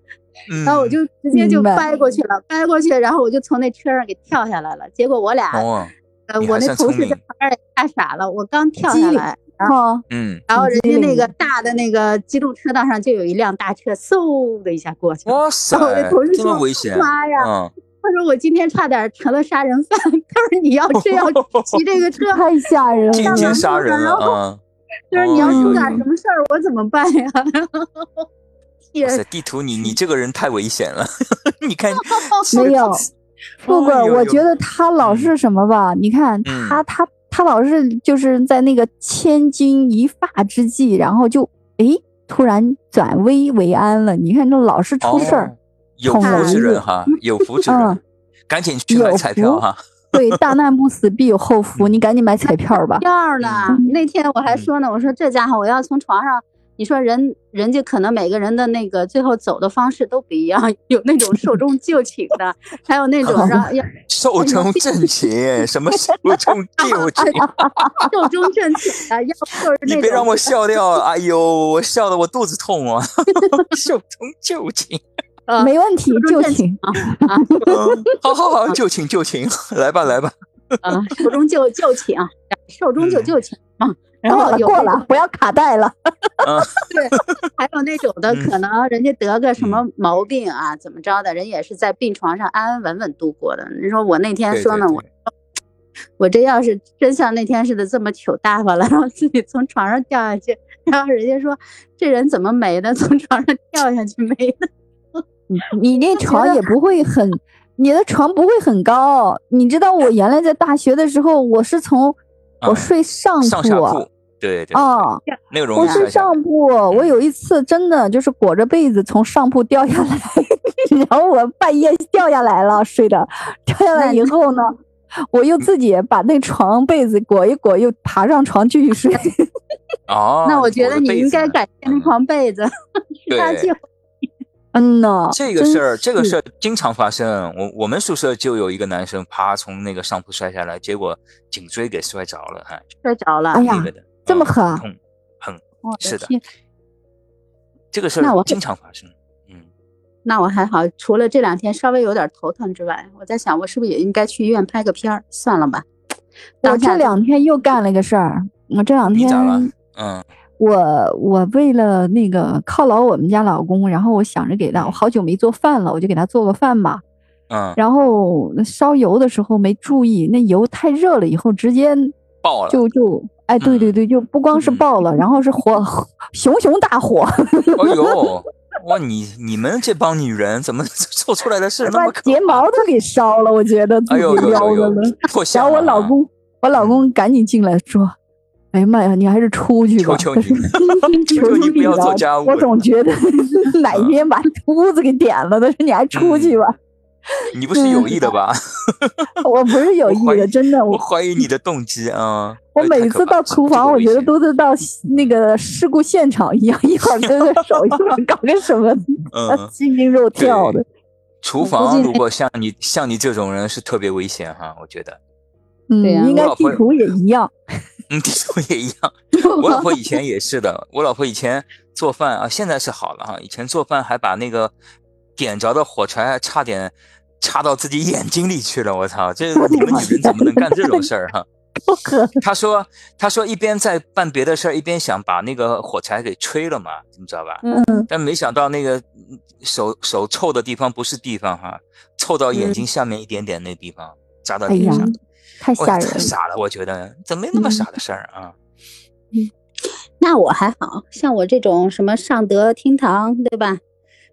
嗯，然后我就直接就掰过去了，掰过去，然后我就从那车上给跳下来了。结果我俩，哦，呃，我那同事在旁边也吓傻了，我刚跳下来。哈，嗯，然后人家那个大的那个机动车道上就有一辆大车，嗖的一下过去了。哇塞然后我的同事，这么说危险，妈呀嗯，他说我今天差点成了杀人犯。他说你要是要 骑这个车，太吓人进京了。杀人了啊！就是你要哦出点什么事儿，我怎么办呀？哇塞，地图你你这个人太危险了，你看没有，富贵我觉得他老是什么吧？你看嗯他他他老是就是在那个千钧一发之际，然后就诶突然转危为安了。你看这老是出事儿，哦有福之人哈，有福之人嗯，赶紧去买彩票哈。对，大难不死必有后福，你赶紧买彩票吧。票呢嗯？那天我还说呢，我说这家伙我要从床上，你说人人家可能每个人的那个最后走的方式都不一样，有那种寿终 就寝的，还有那种让要寿终正寝，什么寿终 就寝？寿终正寝的，要不就是那你别让我笑掉！哎呦，我笑的我肚子痛啊！寿终就寝，呃没问题，就请。啊嗯，好好好，就寝就寝，来吧来吧。啊，寿终就就寝啊，寿终就就寝嘛。然过了后过了不要卡带了。对还有那种的，嗯可能人家得个什么毛病啊，怎么着的，人也是在病床上安安稳稳度过的。你说我那天说呢，对我我这要是真像那天似的这么糗大发了，然后自己从床上掉下去，然后人家说这人怎么没的，从床上掉下去没的。你那床也不会很，你的床不会很高。你知道我原来在大学的时候，我是从我啊睡上上下铺铺，对对，啊，那个容我睡易摔下来。上铺。我有一次真的就是裹着被子从上铺掉下来，然后我半夜掉下来了，睡的掉下来以后呢，我又自己把那床被子裹一裹，又爬上床继续睡。哦，那我觉得你应该感谢那嗯床被子，是他对。嗯呐，这个事儿，这个事儿经常发生。我我们宿舍就有一个男生，啪从那个上铺摔下来，结果颈椎给摔着了，还摔着了。哎呀那个的，嗯这么狠啊很是的这个事那我儿经常发生。嗯，那我还好，除了这两天稍微有点头疼之外，我在想，我是不是也应该去医院拍个片儿？算了吧。我这两天又干了个事儿，我这两天？嗯我我为了那个犒劳我们家老公，然后我想着给他，我好久没做饭了，我就给他做个饭吧。嗯，然后烧油的时候没注意，那油太热了，以后直接爆了。就就哎，对对对，就不光是嗯爆了，然后是火熊熊大火，哎呦，哇，你你们这帮女人怎么 做出来的事那把么可睫毛？都给烧了，我觉得自己撩的了。，然后我老公，我老公赶紧进来说：“哎呀妈呀，你还是出去吧。”求求你求求你不要做家务我总觉得哪一天把屋子给点了的，你还出去吧？你不是有意的吧？我不是有意的，真的。我我怀疑你的动机啊！我每次到厨房，我觉得都是到那个事故现场一样，一会儿跟个手，一会儿搞个什么，嗯，心惊肉跳的。厨房如果像你像你这种人是特别危险哈，我觉得。嗯，应该地图也一样。嗯，地图也一样。我老婆以前也是的，我老婆以前做饭啊，现在是好了哈。以前做饭还把那个点着的火柴还差点插到自己眼睛里去了，我操！这 你们女人怎么能干这种事儿哈？不可他说，他说一边在办别的事儿，一边想把那个火柴给吹了嘛，你知道吧？嗯，但没想到那个嗯手手臭的地方不是地方哈，臭到眼嗯睛下面一点点那地方扎到脸上，，太，吓人了。太傻了，我觉得怎么没那么嗯傻的事儿啊？那我还好像我这种什么上得厅堂，对吧？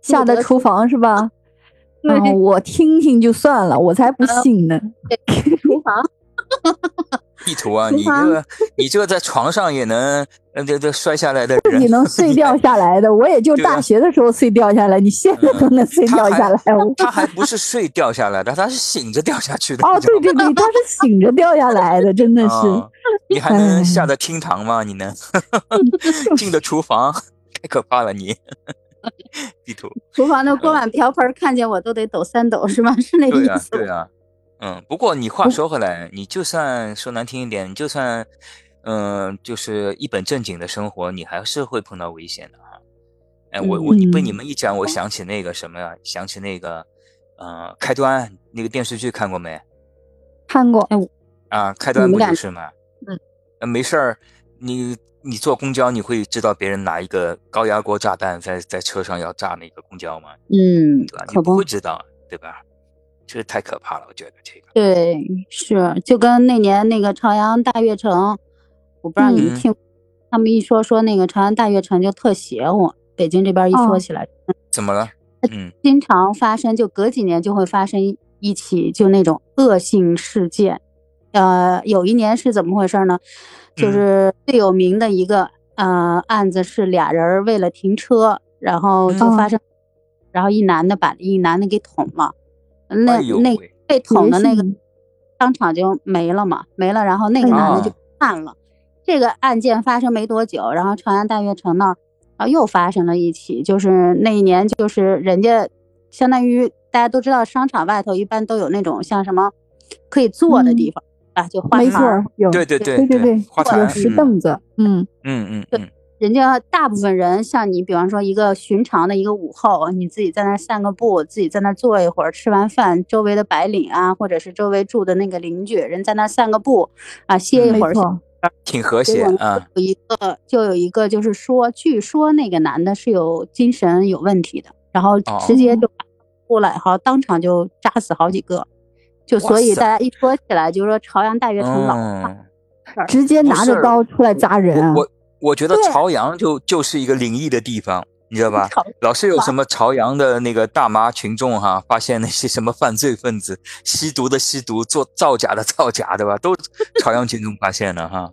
下的厨房是吧？对嗯，我听听就算了，我才不呃信呢。厨房，地图啊，你这个你这个在床上也能呃这这摔下来的自己，能碎掉下来的，我也就大学的时候碎掉下来，你现在都能碎掉下来。我他还不是睡掉下来的，他是醒着掉下去的。哦，对对对，他是醒着掉下来的，真的是。啊你还能下得厅堂吗？你能 进的厨房？太可怕了你！地图，厨房的锅碗瓢盆看见我都得抖三抖，是吗？是那对啊，意思吗。对啊，嗯。不过你话说回来，你就算说难听一点，你就算嗯、就是一本正经的生活，你还是会碰到危险的哈。哎，我我你被你嗯们一讲，我想起那个什么呀？想起那个呃，开端那个电视剧看过没？看过，啊，开端不就是吗？嗯，呃，没事儿，你你坐公交，你会知道别人拿一个高压锅炸弹在在车上要炸那个公交吗？嗯对吧？，你不不会，知道，对吧？这太可怕了，我觉得这个。对，是就跟那年那个朝阳大悦城，我不知道你们嗯听，他们一说说那个朝阳大悦城就特邪乎，北京这边一哦说起来，怎么了？嗯经常发生，就隔几年就会发生一起就那种恶性事件。呃，有一年是怎么回事呢？就嗯。是最有名的一个呃案子是俩人儿为了停车，然后就嗯发生，然后一男的把一男的给捅了，那哎那被捅的那个当场就没了嘛，没了，然后那个男的就啊判了。这个案件发生没多久，然后长安大悦城那儿啊又发生了一起，就是那一年就是人家相当于大家都知道，商场外头一般都有那种像什么可以坐的地方、啊，就花没错坛。，有对对对对对对，花坛有石凳子，嗯嗯嗯嗯人家大部分人像你，比方说一个寻常的一个午后，你自己在那儿散个步，自己在那儿坐一会儿，吃完饭，周围的白领啊，或者是周围住的那个邻居，人在那儿散个步啊，歇一会儿。没错，挺和谐啊。有一个就有一个就是说，据说那个男的是有精神有问题的，然后直接就过来，好当场就扎死好几个。就所以大家一说起来，就是说朝阳大悦城老直接拿着刀出来扎人啊，我我我觉得朝阳就就是一个灵异的地方，你知道吧？老是有什么朝阳的那个大妈群众哈，发现那些什么犯罪分子吸毒的吸毒，做造假的造假，对吧？都 朝阳群众发现的哈，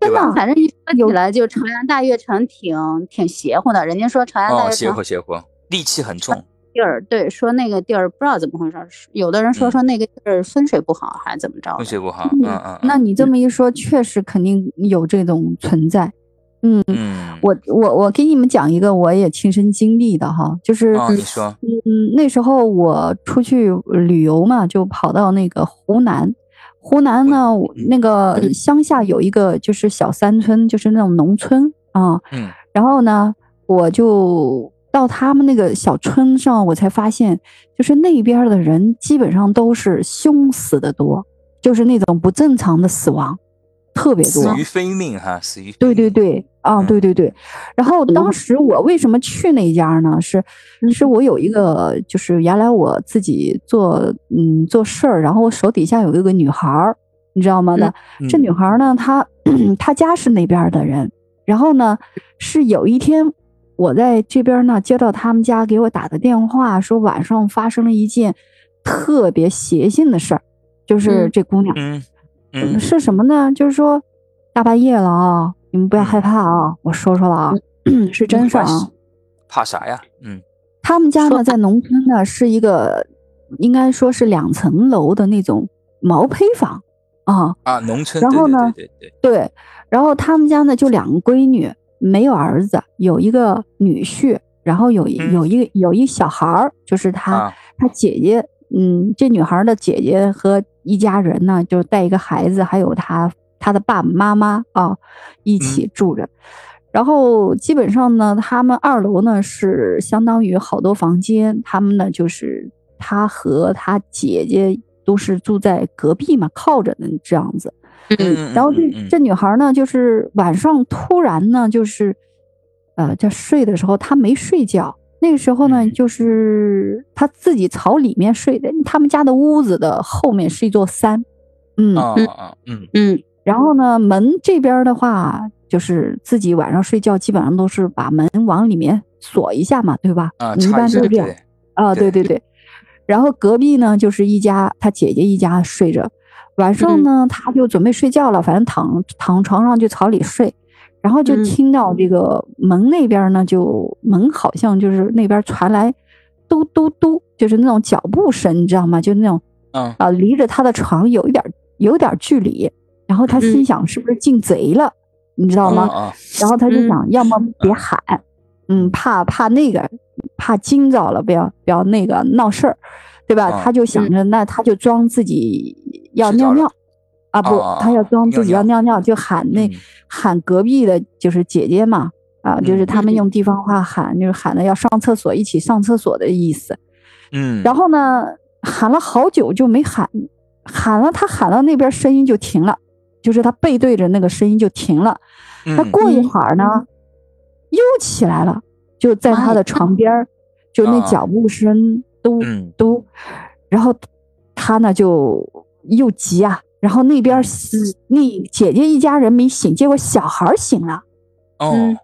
真的啊反正一说起来，就朝阳大悦城挺挺邪乎的。人家说朝阳大悦城哦，邪乎邪乎，戾气很重。地儿，对，说那个地儿不知道怎么回事有的人说嗯说那个地儿风水不好，还是怎么着？风水不好，嗯嗯嗯，那你这么一说，确实肯定有这种存在。嗯，嗯，我我我给你们讲一个我也亲身经历的哈，就是哦，你说，嗯，那时候我出去旅游嘛，就跑到那个湖南。湖南呢，那个乡下有一个就是小山村，就是那种农村啊。嗯然后呢，我就到他们那个小村上，我才发现，就是那边的人基本上都是凶死的多，就是那种不正常的死亡特别多。死于非命哈，死于非对对，对，啊，嗯对对对。然后当时我为什么去那家呢？是是我有一个，就是原来我自己做嗯做事儿，然后我手底下有一个女孩儿，你知道吗？那这嗯女孩儿呢，她 她家是那边的人，然后呢是有一天我在这边呢接到他们家给我打的电话，说晚上发生了一件特别邪性的事儿，就是嗯这姑娘。嗯嗯是什么呢？就是说大半夜了啊，你们不要害怕啊，我说说了啊，是真事儿啊。怕啥呀？嗯他们家呢，在农村呢，是一个应该说是两层楼的那种毛坯房啊。啊，农村，然后呢对对对，对，然后他们家呢就两个闺女，没有儿子，有一个女婿，然后有有一个有一小孩儿，就是他啊他姐姐，嗯，这女孩儿的姐姐和一家人呢，就带一个孩子，还有他他的爸爸妈妈啊，一起住着。然后基本上呢，他们二楼呢是相当于好多房间，他们呢就是他和他姐姐都是住在隔壁嘛，靠着的这样子。嗯，然后这嗯嗯。这女孩呢，就是晚上突然呢，就是，呃，在睡的时候她没睡觉，那个时候呢，嗯。就是她自己朝里面睡的，他们家的屋子的后面是一座山，嗯，啊啊啊，嗯。嗯。然后呢，门这边的话，就是自己晚上睡觉基本上都是把门往里面锁一下嘛，对吧？啊，你一般都是这样啊，对对对对。然后隔壁呢，就是一家他姐姐一家睡着，晚上嗯。呢，他就准备睡觉了，反正躺躺床上就朝里睡，然后就嗯。听到这个门那边呢，就门好像就是那边传来嘟嘟嘟，就是那种脚步声，你知道吗？就那种嗯。啊，离着他的床有一点有点距离，然后他心嗯。想是不是进贼了，你知道吗？然后他就嗯。想，要么别喊，嗯，怕怕那个，怕惊着了，不要不要那个闹事儿，对吧？啊他就想着，那他就装自己要尿尿，啊不他要装自己要尿。尿尿，就喊那嗯。喊隔壁的，就是姐姐嘛，啊，就是嗯他们嗯。用地方话喊，就是喊的要上厕所，一起上厕所的意思。嗯，然后呢，喊了好久就没喊，喊了他喊到那边声音就停了，就是他背对着那个声音就停了。他嗯过一。会儿呢，又起来了，就在他的床边儿，就那啊。脚步声都、嗯。都，然后他呢就又急啊，然后那边儿是那姐姐一家人没醒，结果小孩儿醒了。哦。嗯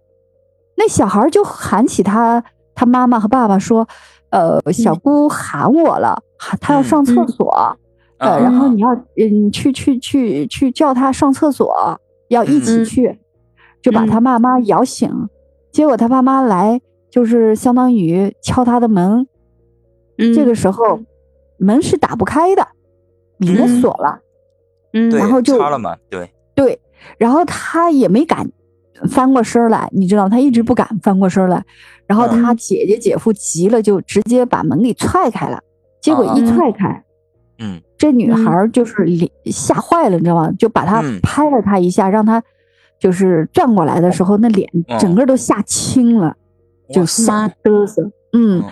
那小孩就喊起他他妈妈和爸爸说，呃，小姑喊我了，喊他要上厕所，呃，啊。然后你要嗯去去去去叫他上厕所，要一起嗯。去，就把他妈妈摇醒。结果他爸妈来，就是相当于敲他的门，嗯。这个时候门是打不开的，里面嗯。锁了。嗯，然后就插了嘛，对，对，然后他也没敢翻过身来，你知道，他一直不敢翻过身来。然后他嗯姐姐姐夫急了，就直接把门给踹开了。结果一嗯。踹开，嗯。这女嗯。孩就是脸吓坏了，你知道吗？就把他嗯。拍了他一下，让他就是转过来的时候，那脸整哦个都吓青了，就哇吓得嘚瑟。嗯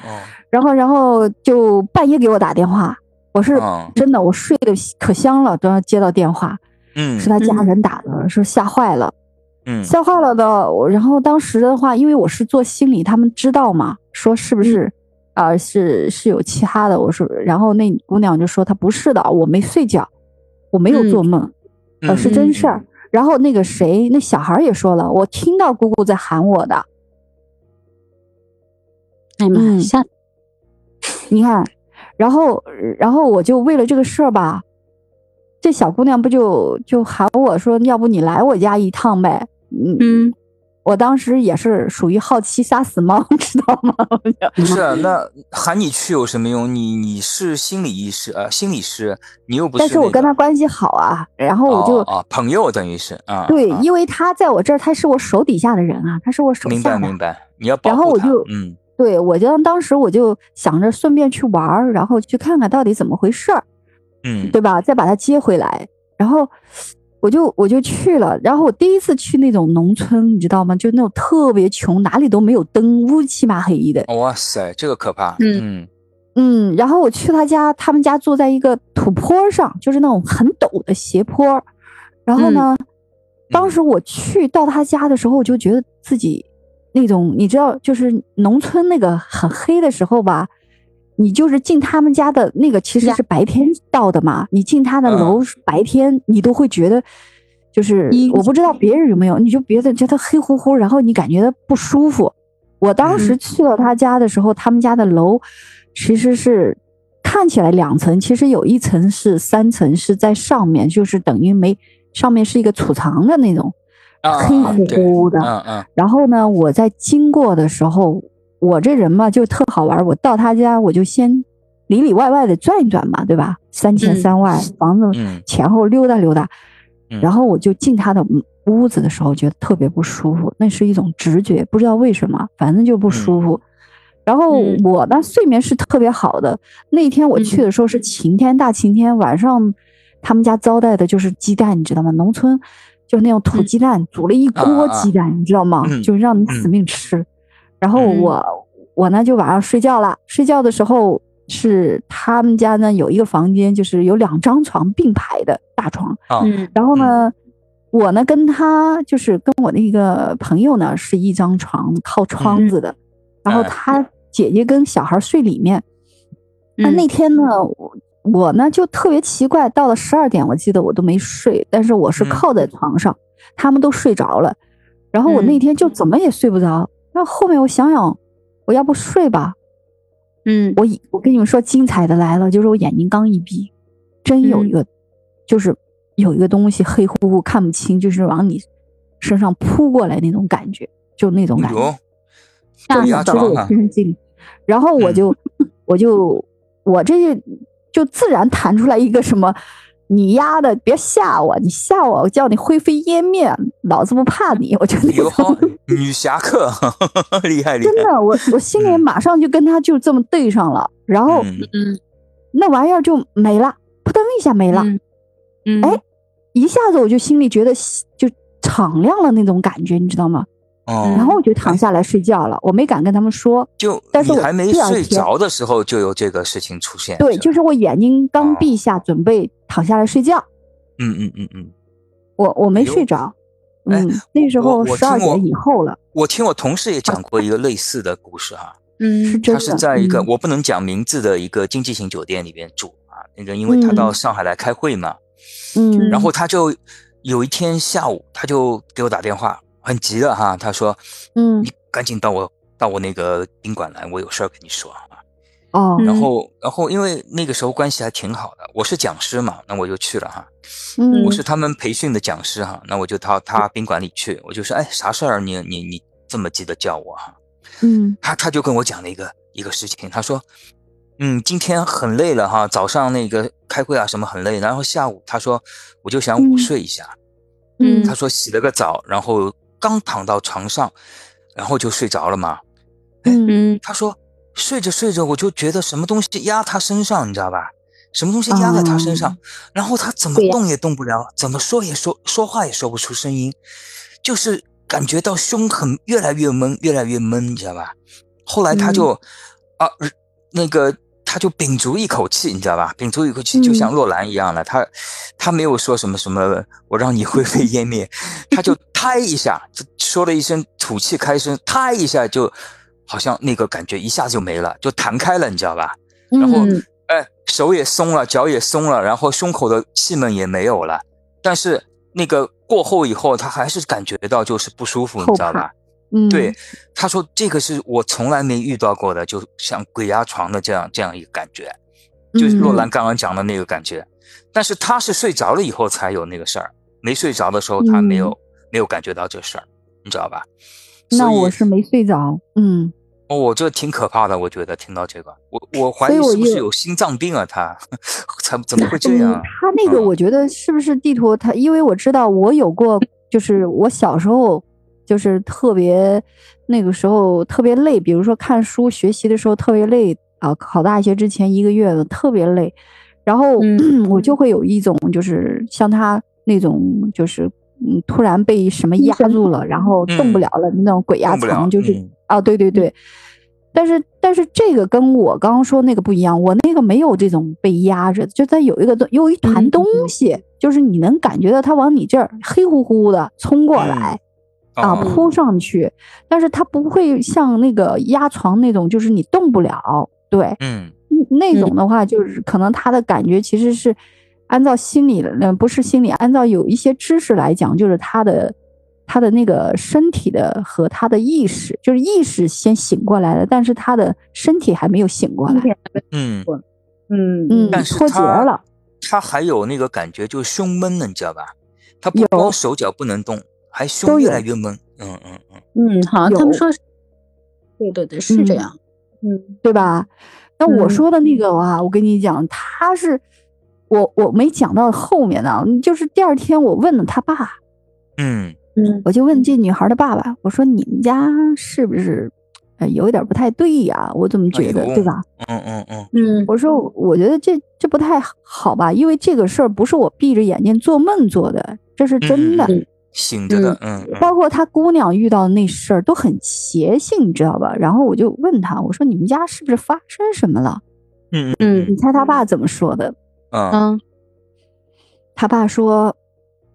然后然后就半夜给我打电话，我是嗯真的我睡得可香了，都要接到电话，嗯是他家嗯人打的，说吓坏了。嗯吓坏了的。我然后当时的话，因为我是做心理，他们知道嘛，说是不是啊、是是有其他的。我说，然后那姑娘就说她不是的，我没睡觉，我没有做梦，呃嗯是真事儿。然后那个谁，那小孩也说了，我听到姑姑在喊我的。哎呀妈吓你看，然后然后我就为了这个事儿吧，这小姑娘不就就喊我说，要不你来我家一趟呗？嗯嗯我当时也是属于好奇杀死猫，知道吗？不是啊，那喊你去有什么用？你你是心理医师呃，心理师，你又不是、那个。但是我跟他关系好啊，然后我就、哦哦朋友等于是啊，对，啊因为他在我这儿，他是我手底下的人啊，他是我手明下的。明白明白，你要保然后护他，我就嗯对我就当时我就想着顺便去玩儿，然后去看看到底怎么回事儿，嗯对吧？再把他接回来，然后我就我就去了。然后我第一次去那种农村，你知道吗？就那种特别穷，哪里都没有灯，乌漆嘛黑的。哇塞，这个可怕，嗯嗯嗯，然后我去他家，他们家坐在一个土坡上，就是那种很陡的斜坡。然后呢，当时我去到他家的时候，我就觉得自己那种，你知道，就是农村那个很黑的时候吧，你就是进他们家的那个其实是白天到的嘛，你进他的嗯楼白天，你都会觉得。就是阴我不知道别人有没有，你就觉得觉得黑乎乎，然后你感觉到不舒服。我当时嗯去到他家的时候，他们家的楼其实是看起来两层，其实有一层是三层是在上面，就是等于没上面是一个储藏的那种啊黑乎乎的。嗯嗯然后呢，我在经过的时候，我这人嘛就特好玩，我到他家我就先里里外外的转一转嘛，对吧？三前嗯三外，房子嗯前后溜达溜达。嗯然后我就进他的屋子的时候，觉得特别不舒服，那是一种直觉，不知道为什么，反正就不舒服。然后嗯我呢，睡眠是特别好的。那天我去的时候是晴天，大晴天，晚上他们家招待的就是鸡蛋，你知道吗？农村就是那种土鸡蛋，煮了一锅鸡蛋，你知道吗？嗯就让你死命吃。然后嗯。我我呢就晚上睡觉了，睡觉的时候是他们家呢有一个房间，就是有两张床并排的大床。啊。嗯。然后呢，我呢跟他就是跟我那个朋友呢是一张床靠窗子的，然后哎。他姐姐跟小孩睡里面。那、嗯。那天呢，我我呢就特别奇怪，到了十二点，我记得我都没睡，但是我是嗯。靠在床上，他们都睡着了，然后我那嗯。天就怎么也睡不着。那后面我想想，我要不睡吧，嗯。我我跟你们说，精彩的来了，就是我眼睛刚一闭，真有一嗯个，就是有一个东西黑乎乎看不清，就是往你身上扑过来那种感觉，就那种感觉，有吓死了然后我嗯。就、我就我这就就自然弹出来一个什么。你丫的，别吓我！你吓我，我叫你灰飞烟灭，老子不怕你！我就那有好种，女侠客，厉害厉害真，的，我我心里嗯马上就跟他就这么对上了，然后嗯嗯那玩意儿就没了，扑腾一下没了，嗯嗯哎一下子我就心里觉得就敞亮了那种感觉，你知道吗？哦然后我就躺下来睡觉了，我没敢跟他们说。就但是我还没睡着的时候就有这个事情出现，对，就是我眼睛刚哦闭下，准备躺下来睡觉，嗯嗯嗯嗯。我我没睡着。哎嗯，那时候十二点以后了，我听我同事也讲过一个类似的故事哈，嗯他是是真的。在一个、嗯我不能讲名字的一个经济型酒店里边住啊，那个因为他到嗯上海来开会嘛，嗯，然后他就有一天下午他就给我打电话很急的哈，他说嗯你赶紧到我到我那个宾馆来，我有事儿跟你说啊。哦嗯然后然后因为那个时候关系还挺好的，我是讲师嘛，那我就去了哈。嗯我是他们培训的讲师哈，那我就到他宾馆里去，我就说，哎，啥事儿？你你你这么急的叫我哈？嗯他他就跟我讲了一个一个事情，他说，嗯，今天很累了哈，早上那个开会啊什么很累，然后下午他说我就想午嗯睡一下，嗯他说洗了个澡，然后刚躺到床上，然后就睡着了嘛。嗯嗯他说睡着睡着我就觉得什么东西压他身上，你知道吧？什么东西压在他身上，哦然后他怎么动也动不了，怎么说也说说话也说不出声音，就是感觉到胸很越来越闷，越来越闷，你知道吧？后来他就、啊那个他就屏住一口气，你知道吧？屏住一口气，就像洛兰一样的，他他没有说什么什么我让你灰飞烟灭，他就胎一下，就说了一声吐气开声，胎一下就好像那个感觉一下就没了，就弹开了，你知道吧？然后嗯哎，手也松了，脚也松了，然后胸口的气闷也没有了。但是那个过后以后，他还是感觉到就是不舒服，你知道吧？嗯对，他说这个是我从来没遇到过的，就像鬼压床的这样这样一个感觉，就是洛兰刚刚讲的那个感觉。但是他是睡着了以后才有那个事儿，没睡着的时候他没有、嗯没有感觉到这事儿，你知道吧？那我是没睡着，嗯，哦，我这挺可怕的，我觉得听到这个，我我怀疑是不是有心脏病啊？他才怎么会这样嗯？他那个嗯我觉得是不是地图？他因为我知道我有过，就是我小时候就是特别那个时候特别累，比如说看书学习的时候特别累啊，考大学之前一个月特别累，然后、嗯 我就会有一种就是像他那种就是嗯突然被什么压住了，然后动不嗯了了、那种鬼压床，就是、嗯啊，对对对。但是但是这个跟我刚刚说那个不一样，我那个没有这种被压着，就在有一个东有一团嗯东西，就是你能感觉到它往你这儿黑乎乎的冲过来、啊，哦扑上去，但是它不会像那个压床那种，就是你动不了，对，嗯。嗯那种的话，就是可能他的感觉其实是按照心理的，呃，不是心理，按照有一些知识来讲，就是他的他的那个身体的和他的意识，就是意识先醒过来了，但是他的身体还没有醒过来，嗯，嗯嗯，但是脱节他了，他还有那个感觉，就是胸闷的，你知道吧？他不有。光手脚不能动，还胸越来越闷。嗯嗯嗯，嗯，好像他们说是，对对对，是这嗯样。嗯对吧？那我嗯说的那个啊，我跟你讲，他是我我没讲到后面呢，就是第二天我问了他爸，嗯嗯我就问这女孩的爸爸，我说你们家是不是呃有一点不太对呀？我怎么觉得，哎对吧？嗯嗯嗯嗯我说我觉得这这不太好吧，因为这个事儿不是我闭着眼睛做梦做的，这是真的。嗯醒着的，嗯嗯包括他姑娘遇到的那事儿都很邪性，你知道吧？然后我就问他，我说你们家是不是发生什么了？嗯嗯嗯你猜他爸怎么说的？嗯嗯他爸说：“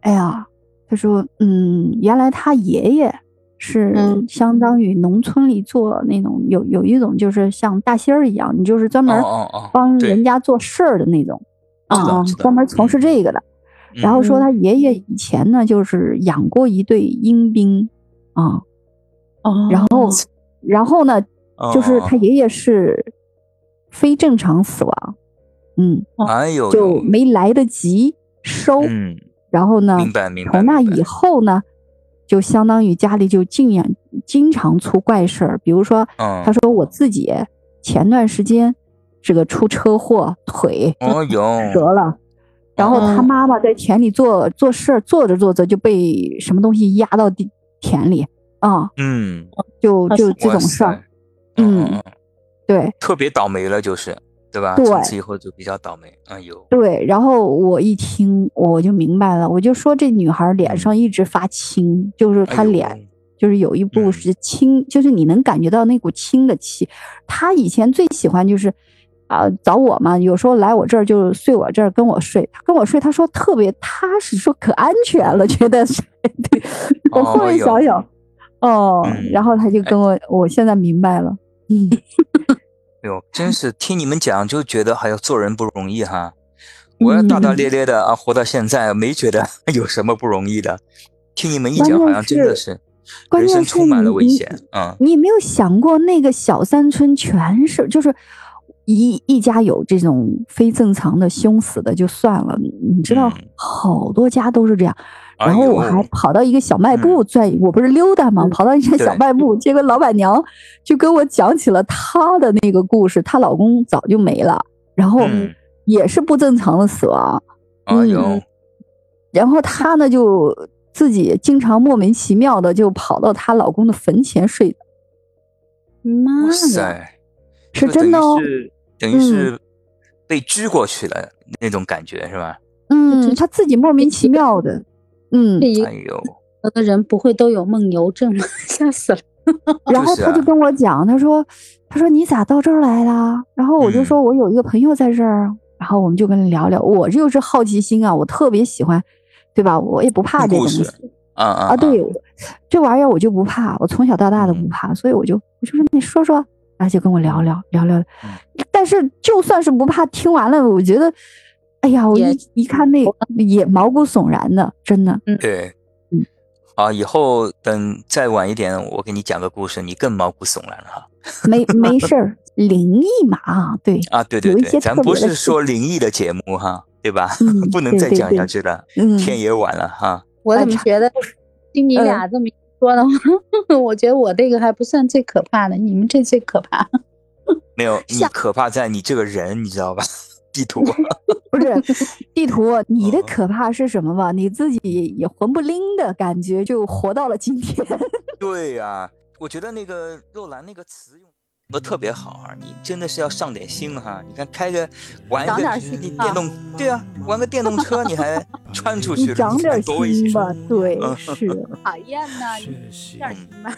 哎呀，他说，嗯，原来他爷爷是嗯相当于农村里做那种有有一种就是像大仙儿一样，你就是专哦门帮人家做事儿的那种啊，专门从事这个的。然后说嗯他爷爷以前呢就是养过一对阴兵啊，哦，然后然后呢哦就是他爷爷是非正常死亡，嗯，哎呦就，没来得及收。嗯，然后呢，明白明白。从那以后呢，就相当于家里就尽量经常出怪事儿，比如说，嗯他说我自己前段时间这个出车祸，腿哦呦，折了，然后他嗯妈妈在田里做做事儿，做着做着就被什么东西压到地田里啊，嗯，就就这种事儿，，嗯嗯嗯，对特别倒霉了，就是对吧？对从此以后就比较倒霉。哎呦，对。然后我一听我就明白了，我就说这女孩脸上一直发青，就是她脸。就是有一部嗯是青，就是你能感觉到那股青的气。他以前最喜欢就是啊、找我嘛，有时候来我这儿就睡我这儿跟我睡，他跟我睡，他说特别踏实，说可安全了，觉得是。对我后面哦想想，哦，嗯然后他就跟我，我现在明白了，嗯，哎呦，真是听你们讲就觉得还要做人不容易哈。我要大大咧咧的啊，活到现在没觉得 有什么不容易的。听你们一讲，好像真的是是，关键是人生充满了危险。嗯你有没有想过，那个小山村全是就是一一家有这种非正常的凶死的就算了，你知道嗯好多家都是这样。哎然后我还跑到一个小卖部转，我不是溜达嘛，嗯跑到一家小卖部，结果老板娘就跟我讲起了她的那个故事，她老公早就没了，然后嗯，也是不正常的死亡，哎呦嗯，然后她呢就自己经常莫名其妙的就跑到她老公的坟前睡，妈呀！是真的哦。是等于是被支过去了那种感觉是吧？嗯，他自己莫名其妙的，嗯哎呦，有的人不会都有梦游症吗？吓死了！然后他就跟我讲，他说，他说你咋到这儿来了？然后我就嗯说我有一个朋友在这儿，然后我们就跟他聊聊。我就是好奇心啊，我特别喜欢，对吧？我也不怕这东西啊啊啊，对，这玩意儿我就不怕，我从小到大都不嗯怕，所以我就我就说你说说，然后就跟我聊聊聊聊。嗯但是就算是不怕，听完了，我觉得，哎呀，我一一看那也毛骨悚然的，真的。对嗯，啊，以后等再晚一点，我给你讲个故事，你更毛骨悚然了哈。没没事儿，灵异嘛啊，对，啊，对对对，咱不是说灵异的节目哈，对吧？嗯 不能再讲对对对下去了，嗯，天也晚了哈。我怎么觉得听你嗯俩这么一说的话，我觉得我这个还不算最可怕的，你们这最可怕。没有，你可怕在你这个人，你知道吧？地图，不是地图，你的嗯可怕是什么吧？你自己也魂不灵的感觉，就活到了今天。对呀、我觉得那个肉兰那个词用的特别好啊，你真的是要上点心哈。你看开个玩个长点心啊你电动，对啊，玩个电动车你还 穿出去长点多危险。心吧，对，嗯是。讨厌呐，你点心吧。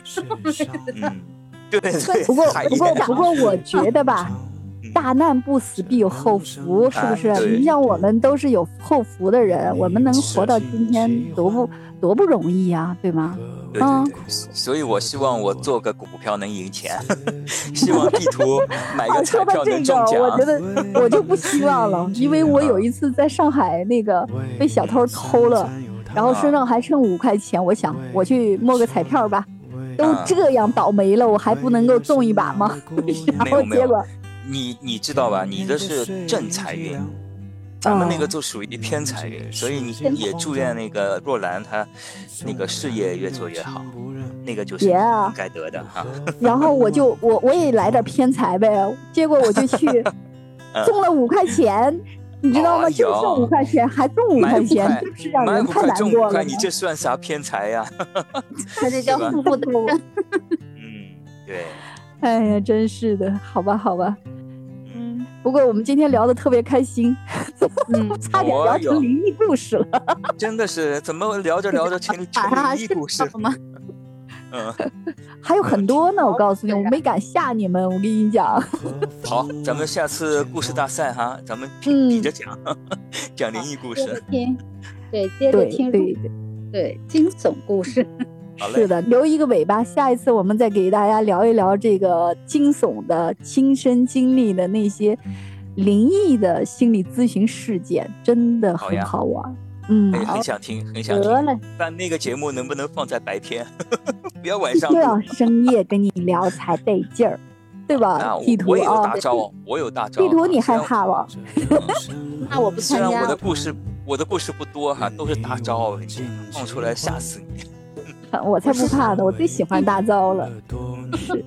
嗯，对对。不过不过不过，我觉得吧，嗯大难不死必有后福，是不是？你像我们都是有后福的人，我们能活到今天，多不多不容易呀，对吗？对嗯。对。对，所以我希望我做个股票能赢钱，希望地图买啊，个彩说到这个，票能中奖。我觉得我就不希望了，因为我有一次在上海那个被小偷偷了，然后身上还剩五块钱，我想我去摸个彩票吧，都啊这样倒霉了，我还不能够中一把吗？然没有没有。后结果你你知道吧？你的是正财运，咱们那个就属于偏财运，所以你也祝愿那个若兰她那个事业越做越好，那个就是该得的哈。然后我就我我也来点偏财呗，结果我就去 中了五块钱，你知道吗？哎就呦剩五块钱，还中五块钱，真是让人太块中五块，难过了。你这算啥偏财呀？他这叫是吧负负得。嗯，对，哎呀，真是的，好吧，好吧。嗯，不过我们今天聊的特别开心，嗯，差点聊成灵异故事了。真的是怎么聊着聊着成 成灵异故事？吗？嗯，还有很多呢，我告诉你，我没敢吓你们，我跟你讲。好，咱们下次故事大赛哈，咱们比嗯比着讲，讲灵异故接着事。听，对，接着听对对，对惊悚故事。是，的，留一个尾巴，下一次我们再给大家聊一聊这个惊悚的亲身经历的那些灵异的心理咨询事件，真的很好玩。嗯，哎，很想听，很想听。得了，但那个节目能不能放在白天？不要晚上就要。深夜跟你聊才得劲儿，对吧地图我有啊大，招，我有大招。地图你害怕了？那我不虽然我的。故事，我的故事不多哈，都是大招，放出来吓死你。我才不怕呢，我最喜欢大招了。是，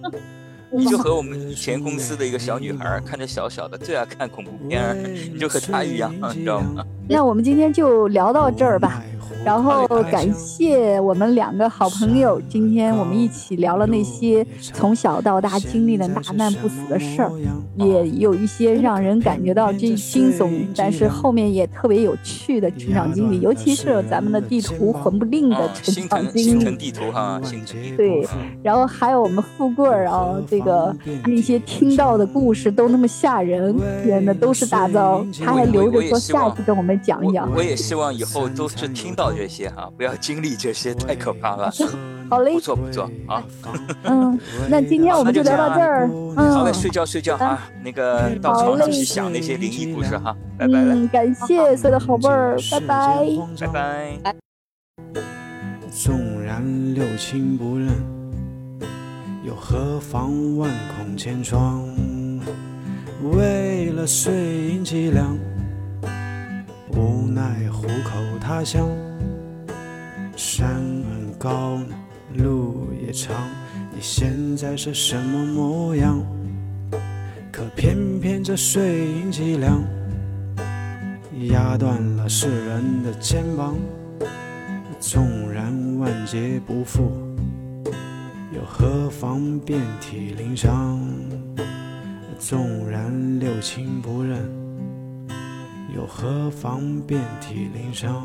你就和我们以 前公司的一个小女孩，看着小小的，最爱看恐怖片儿，你就和她一样，你知道吗？那我们今天就聊到这儿吧。然后感谢我们两个好朋友，今天我们一起聊了那些从小到大经历的大难不死的事儿，也有一些让人感觉到这惊悚，但是后面也特别有趣的成长经历，尤其是咱们的地图魂不吝的啊，成长经历。地图哈。对，然后还有我们富贵儿啊，这个那些听到的故事都那么吓人，天呐，都是大招。他还留着说下一次跟我们讲一讲。我也希望以后都是听到这些哈，不要经历这些，太可怕了。好嘞不，错不错啊，嗯，那今天我们就聊到这儿。好嘞，嗯睡觉睡觉啊，那个到床上去想那些灵异故事哈，拜拜了，嗯，感谢所有的好辈儿，拜拜。拜拜。纵然然六亲不认，又何妨万孔千疮？为了碎银几两，无奈虎口他乡。山很高，路也长，你现在是什么模样？可偏偏这碎银几两，压断了世人的肩膀。纵然万劫不复，又何妨遍体鳞伤？纵然六亲不认，又何妨遍体鳞伤？